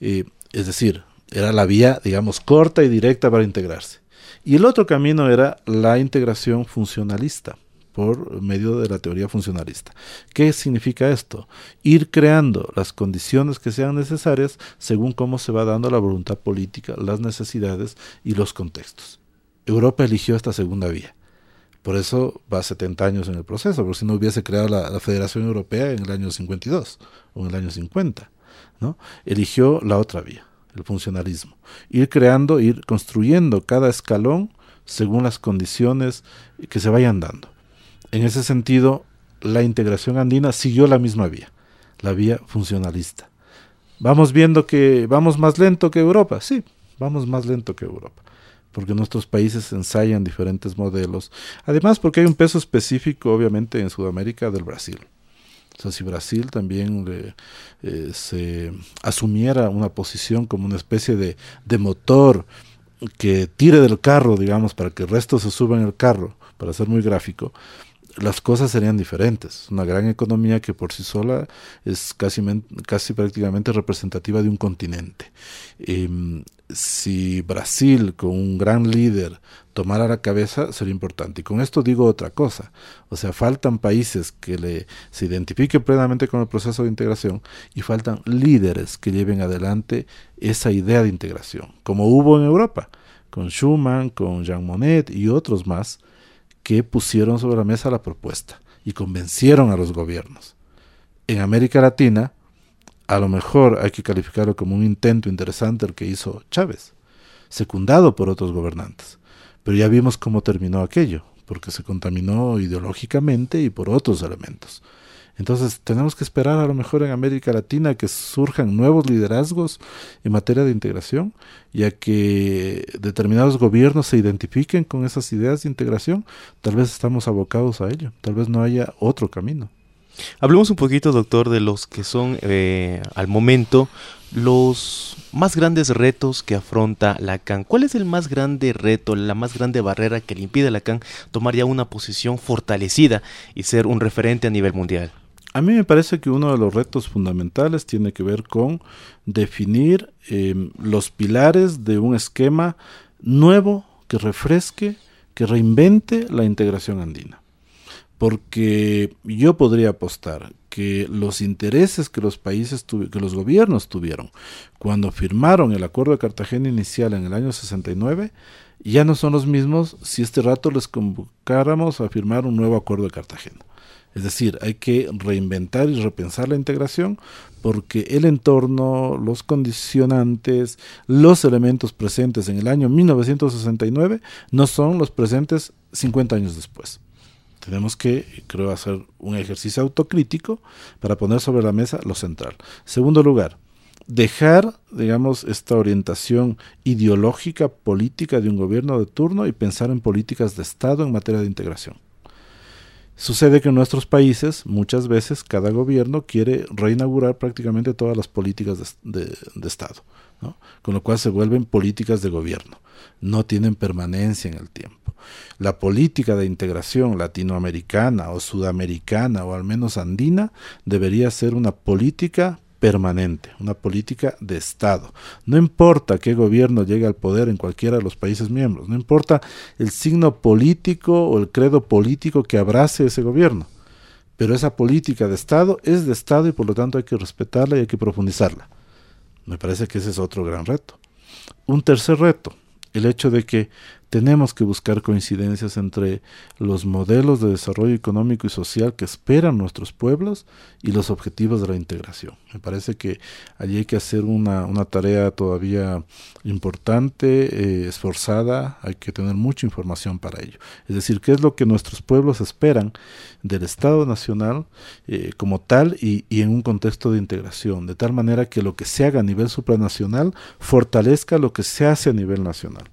Eh, es decir, era la vía, digamos, corta y directa para integrarse. Y el otro camino era la integración funcionalista por medio de la teoría funcionalista. ¿Qué significa esto? Ir creando las condiciones que sean necesarias según cómo se va dando la voluntad política, las necesidades y los contextos. Europa eligió esta segunda vía. Por eso va 70 años en el proceso, porque si no hubiese creado la, la, Federación Europea en el año 52 o en el año 50. ¿no? Eligió la otra vía, el funcionalismo. Ir creando, ir construyendo cada escalón según las condiciones que se vayan dando en ese sentido, la integración andina siguió la misma vía, la vía funcionalista. Vamos viendo que vamos más lento que Europa, sí, vamos más lento que Europa, porque nuestros países ensayan diferentes modelos. Además, porque hay un peso específico, obviamente, en Sudamérica del Brasil. O sea, si Brasil también eh, se asumiera una posición como una especie de motor que tire del carro, digamos, para que el resto se suba en el carro, para ser muy gráfico, las cosas serían diferentes. Una gran economía que por sí sola es casi, casi prácticamente representativa de un continente. Eh, si Brasil, con un gran líder, tomara la cabeza, sería importante. Y con esto digo otra cosa. O sea, faltan países que se identifiquen plenamente con el proceso de integración y faltan líderes que lleven adelante esa idea de integración, como hubo en Europa, con Schuman, con Jean Monnet y otros más que pusieron sobre la mesa la propuesta y convencieron a los gobiernos. En América Latina, a lo mejor hay que calificarlo como un intento interesante el que hizo Chávez, secundado por otros gobernantes. Pero ya vimos cómo terminó aquello, porque se contaminó ideológicamente y por otros elementos. Entonces tenemos que esperar a lo mejor en América Latina que surjan nuevos liderazgos en materia de integración y a que determinados gobiernos se identifiquen con esas ideas de integración. Tal vez estamos abocados a ello, tal vez no haya otro camino. Hablemos un poquito, doctor, de los que son eh, al momento los más grandes retos que afronta Lacan. ¿Cuál es el más grande reto, la más grande barrera que le impide a Lacan tomar ya una posición fortalecida y ser un referente a nivel mundial? A mí me parece que uno de los retos fundamentales tiene que ver con definir eh, los pilares de un esquema nuevo que refresque, que reinvente la integración andina. Porque yo podría apostar que los intereses que los países, que los gobiernos tuvieron cuando firmaron el Acuerdo de Cartagena inicial en el año 69, ya no son los mismos si este rato les convocáramos a firmar un nuevo Acuerdo de Cartagena. Es decir, hay que reinventar y repensar la integración porque el entorno, los condicionantes, los elementos presentes en el año 1969 no son los presentes 50 años después. Tenemos que, creo, hacer un ejercicio autocrítico para poner sobre la mesa lo central. Segundo lugar, dejar, digamos, esta orientación ideológica, política de un gobierno de turno y pensar en políticas de Estado en materia de integración. Sucede que en nuestros países muchas veces cada gobierno quiere reinaugurar prácticamente todas las políticas de, Estado, con lo cual se vuelven políticas de gobierno, no tienen permanencia en el tiempo. La política de integración latinoamericana o sudamericana o al menos andina debería ser una política permanente, una política de Estado. No importa qué gobierno llegue al poder en cualquiera de los países miembros, no importa el signo político o el credo político que abrace ese gobierno, pero esa política de Estado es de Estado y por lo tanto hay que respetarla y hay que profundizarla. Me parece que ese es otro gran reto. Un tercer reto, el hecho de que tenemos que buscar coincidencias entre los modelos de desarrollo económico y social que esperan nuestros pueblos y los objetivos de la integración. Me parece que allí hay que hacer una, tarea todavía importante, eh, esforzada, hay que tener mucha información para ello. Es decir, qué es lo que nuestros pueblos esperan del Estado Nacional eh, como tal y, y en un contexto de integración, de tal manera que lo que se haga a nivel supranacional fortalezca lo que se hace a nivel nacional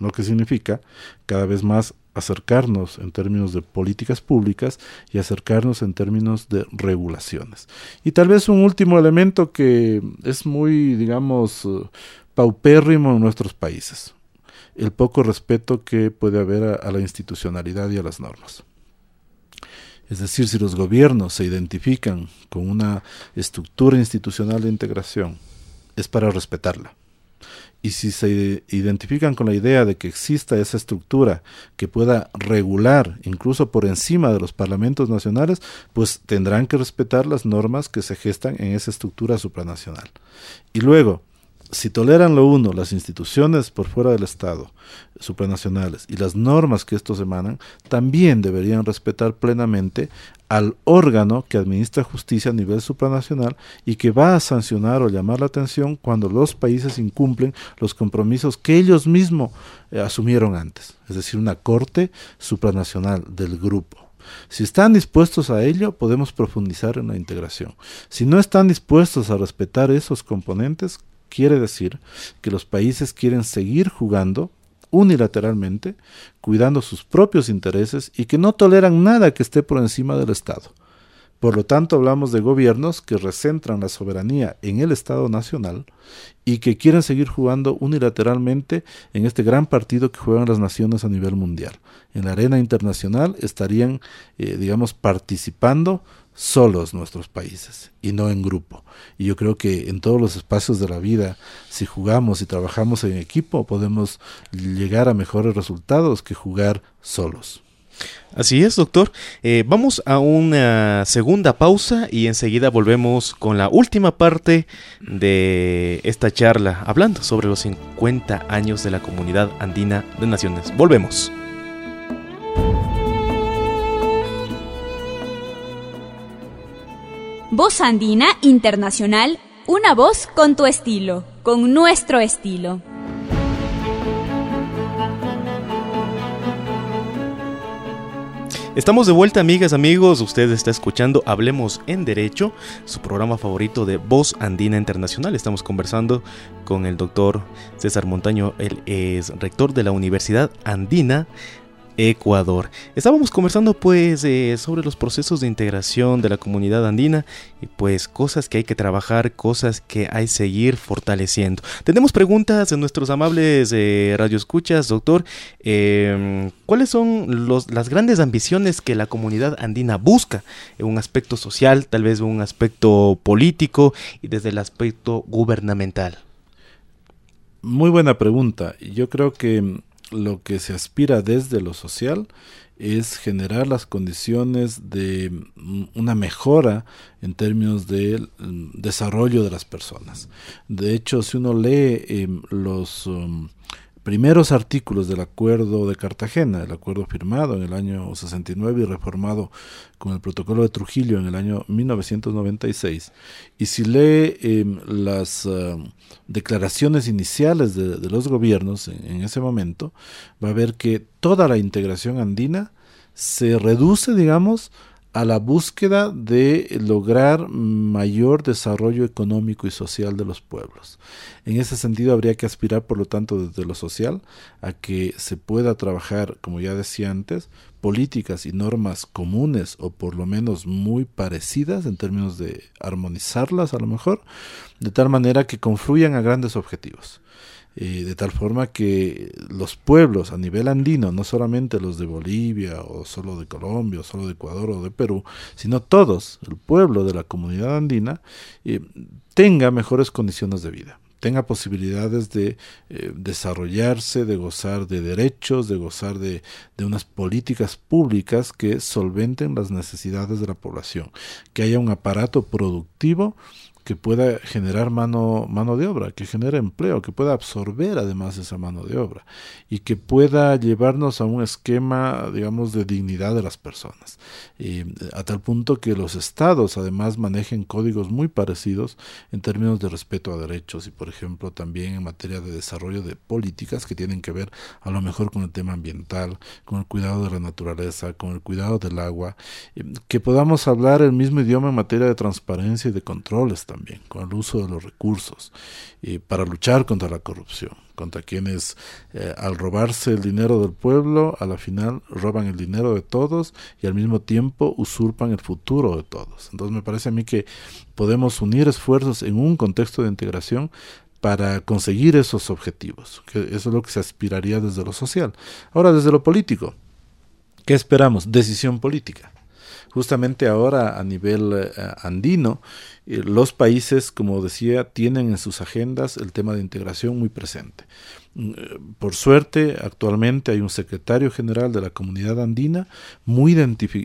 lo que significa cada vez más acercarnos en términos de políticas públicas y acercarnos en términos de regulaciones. Y tal vez un último elemento que es muy, digamos, eh, paupérrimo en nuestros países, el poco respeto que puede haber a, a la institucionalidad y a las normas. Es decir, si los gobiernos se identifican con una estructura institucional de integración, es para respetarla y si se identifican con la idea de que exista esa estructura que pueda regular incluso por encima de los parlamentos nacionales, pues tendrán que respetar las normas que se gestan en esa estructura supranacional. Y luego, si toleran lo uno, las instituciones por fuera del Estado, supranacionales, y las normas que estos emanan, también deberían respetar plenamente al órgano que administra justicia a nivel supranacional y que va a sancionar o llamar la atención cuando los países incumplen los compromisos que ellos mismos eh, asumieron antes, es decir, una corte supranacional del grupo. Si están dispuestos a ello, podemos profundizar en la integración. Si no están dispuestos a respetar esos componentes, quiere decir que los países quieren seguir jugando unilateralmente, cuidando sus propios intereses y que no toleran nada que esté por encima del Estado. Por lo tanto, hablamos de gobiernos que recentran la soberanía en el Estado nacional y que quieren seguir jugando unilateralmente en este gran partido que juegan las naciones a nivel mundial. En la arena internacional estarían, eh, digamos, participando solos nuestros países y no en grupo. Y yo creo que en todos los espacios de la vida, si jugamos y trabajamos en equipo, podemos llegar a mejores resultados que jugar solos. Así es, doctor. Eh, vamos a una segunda pausa y enseguida volvemos con la última parte de esta charla, hablando sobre los 50 años de la Comunidad Andina de Naciones. Volvemos. Voz Andina Internacional, una voz con tu estilo, con nuestro estilo. Estamos de vuelta, amigas, amigos. Usted está escuchando Hablemos en Derecho, su programa favorito de Voz Andina Internacional. Estamos conversando con el doctor César Montaño, él es rector de la Universidad Andina Ecuador. Estábamos conversando pues eh, sobre los procesos de integración de la comunidad andina y pues cosas que hay que trabajar, cosas que hay que seguir fortaleciendo. Tenemos preguntas de nuestros amables eh, radioescuchas, doctor. Em, ¿Cuáles son las grandes ambiciones que la comunidad andina busca un aspecto social, tal vez un aspecto político y desde el aspecto gubernamental? Muy buena pregunta. Yo creo que lo que se aspira desde lo social es generar las condiciones de mm, una mejora en términos del mm, desarrollo de las personas. De hecho, si uno lee em, los um, primeros artículos del Acuerdo de Cartagena, el acuerdo firmado en el año 69 y reformado con el Protocolo de Trujillo en el año 1996, y si lee em, las ah, declaraciones iniciales de, los gobiernos en, ese momento, va a ver que toda la integración andina se reduce, digamos, a la búsqueda de lograr mayor desarrollo económico y social de los pueblos. En ese sentido habría que aspirar, por lo tanto, desde lo social a que se pueda trabajar, como ya decía antes, políticas y normas comunes o por lo menos muy parecidas en términos de armonizarlas a lo mejor, de tal manera que confluyan a grandes objetivos. Eh, de tal forma que los pueblos a nivel andino, no solamente los de Bolivia o solo de Colombia o solo de Ecuador o de Perú, sino todos, el pueblo de la comunidad andina, eh, tenga mejores condiciones de vida tenga posibilidades de eh, desarrollarse, de gozar de derechos, de gozar de, de, unas políticas públicas que solventen las necesidades de la población, que haya un aparato productivo que pueda generar mano, mano de obra, que genere empleo, que pueda absorber además esa mano de obra y que pueda llevarnos a un esquema, digamos, de dignidad de las personas. Y a tal punto que los estados además manejen códigos muy parecidos en términos de respeto a derechos y, por ejemplo, también en materia de desarrollo de políticas que tienen que ver a lo mejor con el tema ambiental, con el cuidado de la naturaleza, con el cuidado del agua, que podamos hablar el mismo idioma en materia de transparencia y de controles también, con el uso de los recursos, y para luchar contra la corrupción, contra quienes eh, al robarse el dinero del pueblo, a la final roban el dinero de todos y al mismo tiempo usurpan el futuro de todos. Entonces me parece a mí que podemos unir esfuerzos en un contexto de integración para conseguir esos objetivos, que eso es lo que se aspiraría desde lo social. Ahora, desde lo político, ¿qué esperamos? Decisión política justamente ahora a nivel eh, andino, eh, los países, como decía, tienen en sus agendas el tema de integración muy presente. Mm, eh, por suerte, actualmente hay un secretario general de la comunidad andina muy,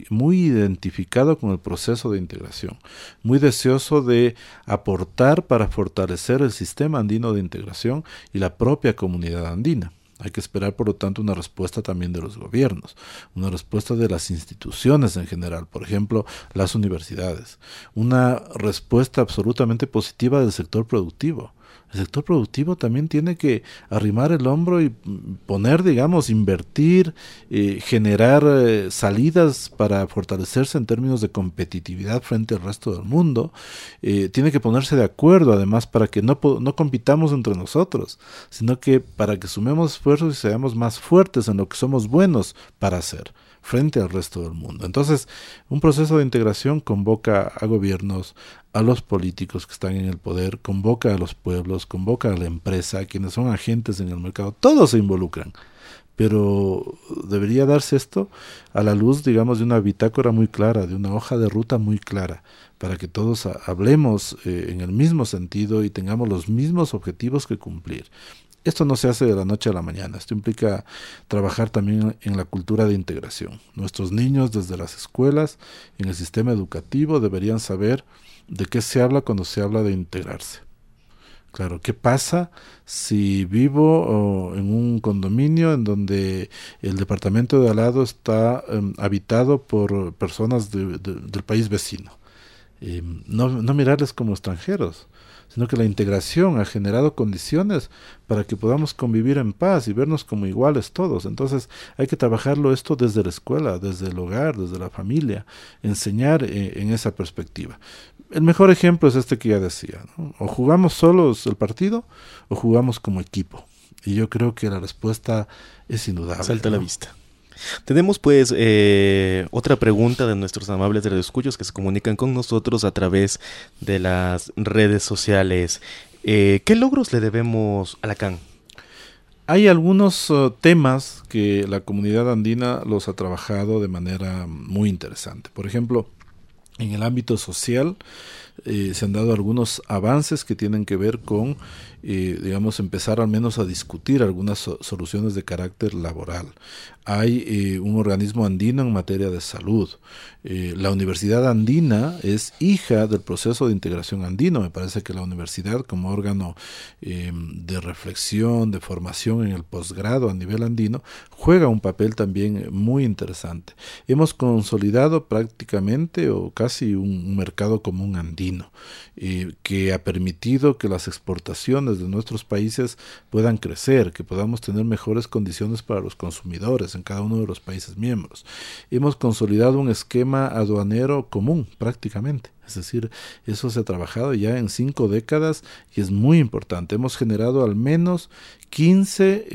muy identificado con el proceso de integración, muy deseoso de aportar para fortalecer el sistema andino de integración y la propia comunidad andina. Hay que esperar, por lo tanto, una respuesta también de los gobiernos, una respuesta de las instituciones en general, por ejemplo, las universidades, una respuesta absolutamente positiva del sector productivo. El sector productivo también tiene que arrimar el hombro y poner, digamos, invertir, eh, generar eh, salidas para fortalecerse en términos de competitividad frente al resto del mundo. Eh, tiene que ponerse de acuerdo, además, para que no, no compitamos entre nosotros, sino que para que sumemos esfuerzos y seamos más fuertes en lo que somos buenos para hacer frente al resto del mundo. Entonces, un proceso de integración convoca a gobiernos, a los políticos que están en el poder, convoca a los pueblos, convoca a la empresa, a quienes son agentes en el mercado, todos se involucran. Pero debería darse esto a la luz, digamos, de una bitácora muy clara, de una hoja de ruta muy clara, para que todos hablemos eh, en el mismo sentido y tengamos los mismos objetivos que cumplir. Esto no se hace de la noche a la mañana, esto implica trabajar también en la cultura de integración. Nuestros niños desde las escuelas, en el sistema educativo, deberían saber de qué se habla cuando se habla de integrarse. Claro, ¿qué pasa si vivo en un condominio en donde el departamento de al lado está em, habitado por personas del país vecino? Em, no, no mirarles como extranjeros, sino que la integración ha generado condiciones para que podamos convivir en paz y vernos como iguales todos. Entonces hay que trabajarlo esto desde la escuela, desde el hogar, desde la familia, enseñar eh, en esa perspectiva. El mejor ejemplo es este que ya decía, o jugamos solos el partido o jugamos como equipo. Y yo creo que la respuesta es indudable. Salta a la vista. Tenemos pues eh, otra pregunta de nuestros amables redescuchos que se comunican con nosotros a través de las redes sociales. Eh, ¿Qué logros le debemos a Lacan? Hay algunos uh, temas que la comunidad andina los ha trabajado de manera muy interesante. Por ejemplo, en el ámbito social eh, se han dado algunos avances que tienen que ver con digamos, empezar al menos a discutir algunas soluciones de carácter laboral. Hay eh, un organismo andino en materia de salud. Eh, la Universidad Andina es hija del proceso de integración andino. Me parece que la universidad como órgano em, de reflexión, de formación en el posgrado a nivel andino, juega un papel también muy interesante. Hemos consolidado prácticamente o casi un mercado común andino eh, que ha permitido que las exportaciones de nuestros países puedan crecer, que podamos tener mejores condiciones para los consumidores en cada uno de los países miembros. Hemos consolidado un esquema aduanero común prácticamente. Es decir, eso se ha trabajado ya en cinco décadas y es muy importante. Hemos generado al menos 15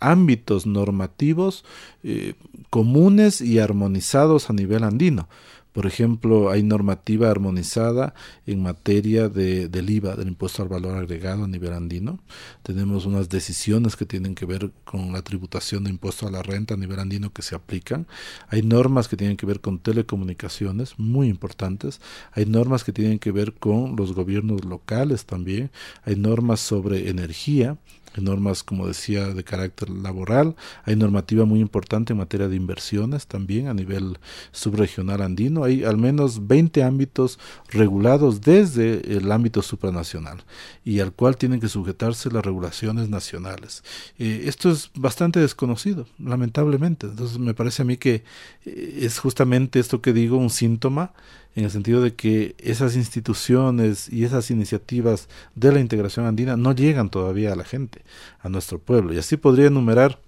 ámbitos normativos eh, comunes y armonizados a nivel andino. Por ejemplo, hay normativa armonizada en materia de, del IVA, del impuesto al valor agregado a nivel andino. Tenemos unas decisiones que tienen que ver con la tributación de impuesto a la renta a nivel andino que se aplican. Hay normas que tienen que ver con telecomunicaciones, muy importantes. Hay normas que tienen que ver con los gobiernos locales también. Hay normas sobre energía normas, como decía, de carácter laboral, hay normativa muy importante en materia de inversiones también a nivel subregional andino, hay al menos 20 ámbitos regulados desde el ámbito supranacional y al cual tienen que sujetarse las regulaciones nacionales. Eh, esto es bastante desconocido, lamentablemente, entonces me parece a mí que eh, es justamente esto que digo un síntoma en el sentido de que esas instituciones y esas iniciativas de la integración andina no llegan todavía a la gente, a nuestro pueblo. Y así podría enumerar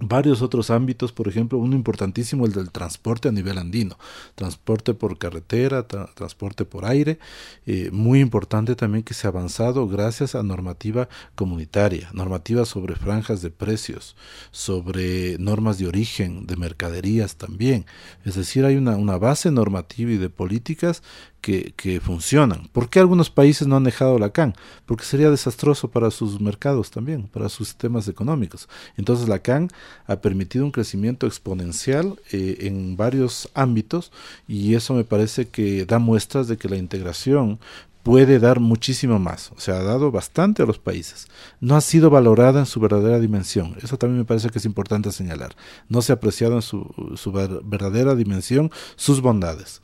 varios otros ámbitos, por ejemplo, uno importantísimo el del transporte a nivel andino, transporte por carretera, transporte por aire, eh, muy importante también que se ha avanzado gracias a normativa comunitaria, normativa sobre franjas de precios, sobre normas de origen, de mercaderías también, es decir, hay una, una base normativa y de políticas que, funcionan. ¿Por qué algunos países no han dejado la CAN? Porque sería desastroso para sus mercados también, para sus sistemas económicos. Entonces la CAN ha permitido un crecimiento exponencial eh, en varios ámbitos y eso me parece que da muestras de que la integración puede dar muchísimo más, o sea, ha dado bastante a los países. No ha sido valorada en su verdadera dimensión, eso también me parece que es importante señalar. No se ha apreciado en su, su verdadera dimensión sus bondades.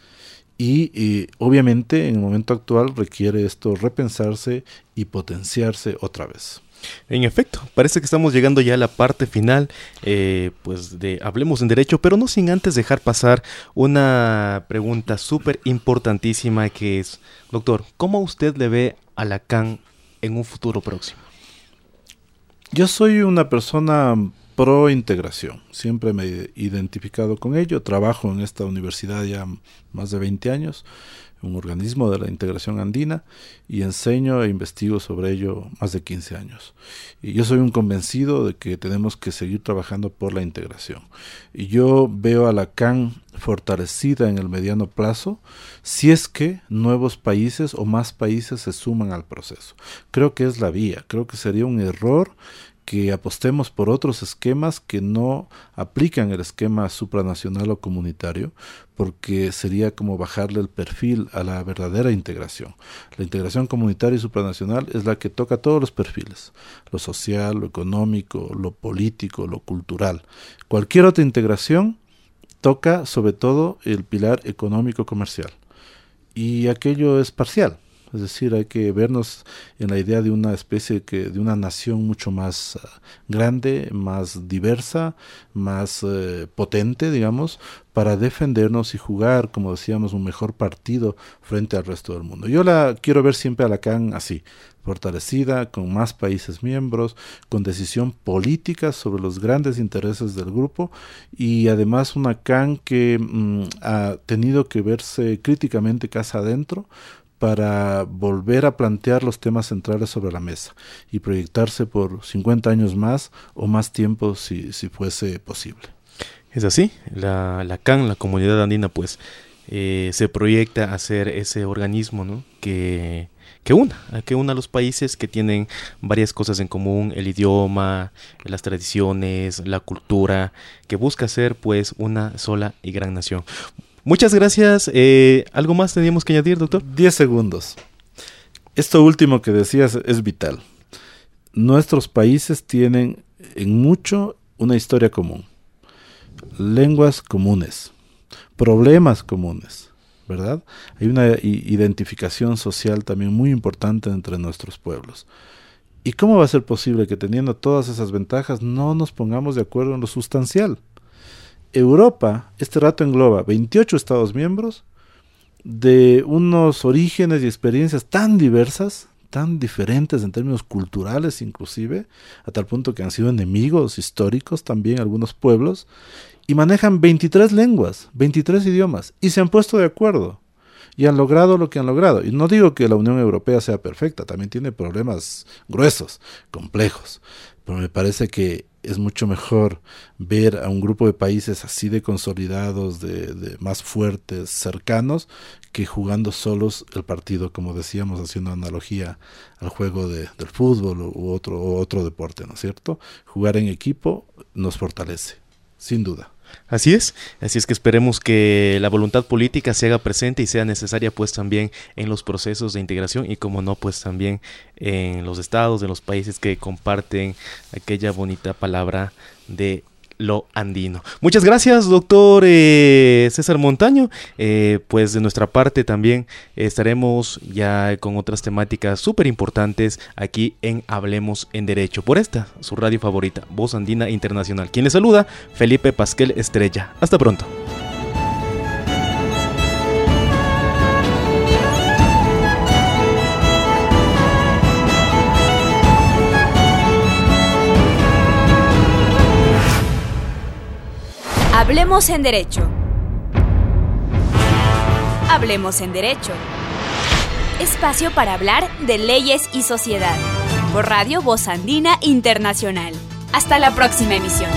Y, obviamente en el momento actual requiere esto repensarse y potenciarse otra vez. En efecto, parece que estamos llegando ya a la parte final, eh, pues de Hablemos en Derecho, pero no sin antes dejar pasar una pregunta súper importantísima que es, doctor, ¿cómo usted le ve a Lacan en un futuro próximo? Yo soy una persona pro integración. Siempre me he identificado con ello. Trabajo en esta universidad ya más de 20 años, un organismo de la integración andina, y enseño e investigo sobre ello más de 15 años. Y yo soy un convencido de que tenemos que seguir trabajando por la integración. Y yo veo a la CAN fortalecida en el mediano plazo si es que nuevos países o más países se suman al proceso. Creo que es la vía, creo que sería un error que apostemos por otros esquemas que no aplican el esquema supranacional o comunitario, porque sería como bajarle el perfil a la verdadera integración. La integración comunitaria y supranacional es la que toca todos los perfiles, lo social, lo económico, lo político, lo cultural. Cualquier otra integración toca sobre todo el pilar económico comercial y aquello es parcial es decir, hay que vernos en la idea de una especie que, de una nación mucho más ah, grande, más diversa, más eh, potente, digamos, para defendernos y jugar, como decíamos, un mejor partido frente al resto del mundo. Yo la quiero ver siempre a la CAN así, fortalecida, con más países miembros, con decisión política sobre los grandes intereses del grupo y además una CAN que mm, ha tenido que verse críticamente casa adentro para volver a plantear los temas centrales sobre la mesa y proyectarse por 50 años más o más tiempo si, si fuese posible. Es así, la, la CAN, la comunidad andina, pues eh, se proyecta a ser ese organismo ¿no? que, que una, que una a los países que tienen varias cosas en común, el idioma, las tradiciones, la cultura, que busca ser pues una sola y gran nación. Muchas gracias. Eh, ¿Algo más teníamos que añadir, doctor? Diez segundos. Esto último que decías es vital. Nuestros países tienen en mucho una historia común. Lenguas comunes, problemas comunes, ¿verdad? Hay una identificación social también muy importante entre nuestros pueblos. ¿Y cómo va a ser posible que teniendo todas esas ventajas no nos pongamos de acuerdo en lo sustancial? Europa, este rato engloba 28 Estados miembros de unos orígenes y experiencias tan diversas, tan diferentes en términos culturales inclusive, a tal punto que han sido enemigos históricos también algunos pueblos, y manejan 23 lenguas, 23 idiomas, y se han puesto de acuerdo y han logrado lo que han logrado. Y no digo que la Unión Europea sea perfecta, también tiene problemas gruesos, complejos, pero me parece que es mucho mejor ver a un grupo de países así de consolidados, de, más fuertes, cercanos, que jugando solos el partido, como decíamos, haciendo analogía al juego de, del fútbol u otro, u otro deporte, ¿no es cierto? Jugar en equipo nos fortalece, sin duda. Así es, así es que esperemos que la voluntad política se haga presente y sea necesaria pues también en los procesos de integración y como no pues también en los estados, de los países que comparten aquella bonita palabra de lo andino. Muchas gracias, doctor eh, César Montaño. Eh, pues de nuestra parte también estaremos ya con otras temáticas súper importantes aquí en Hablemos en Derecho. Por esta, su radio favorita, Voz Andina Internacional. Quien le saluda, Felipe Pasquel Estrella. Hasta pronto. Hablemos en Derecho. Hablemos en Derecho. Espacio para hablar de leyes y sociedad. Por Radio Voz Andina Internacional. Hasta la próxima emisión.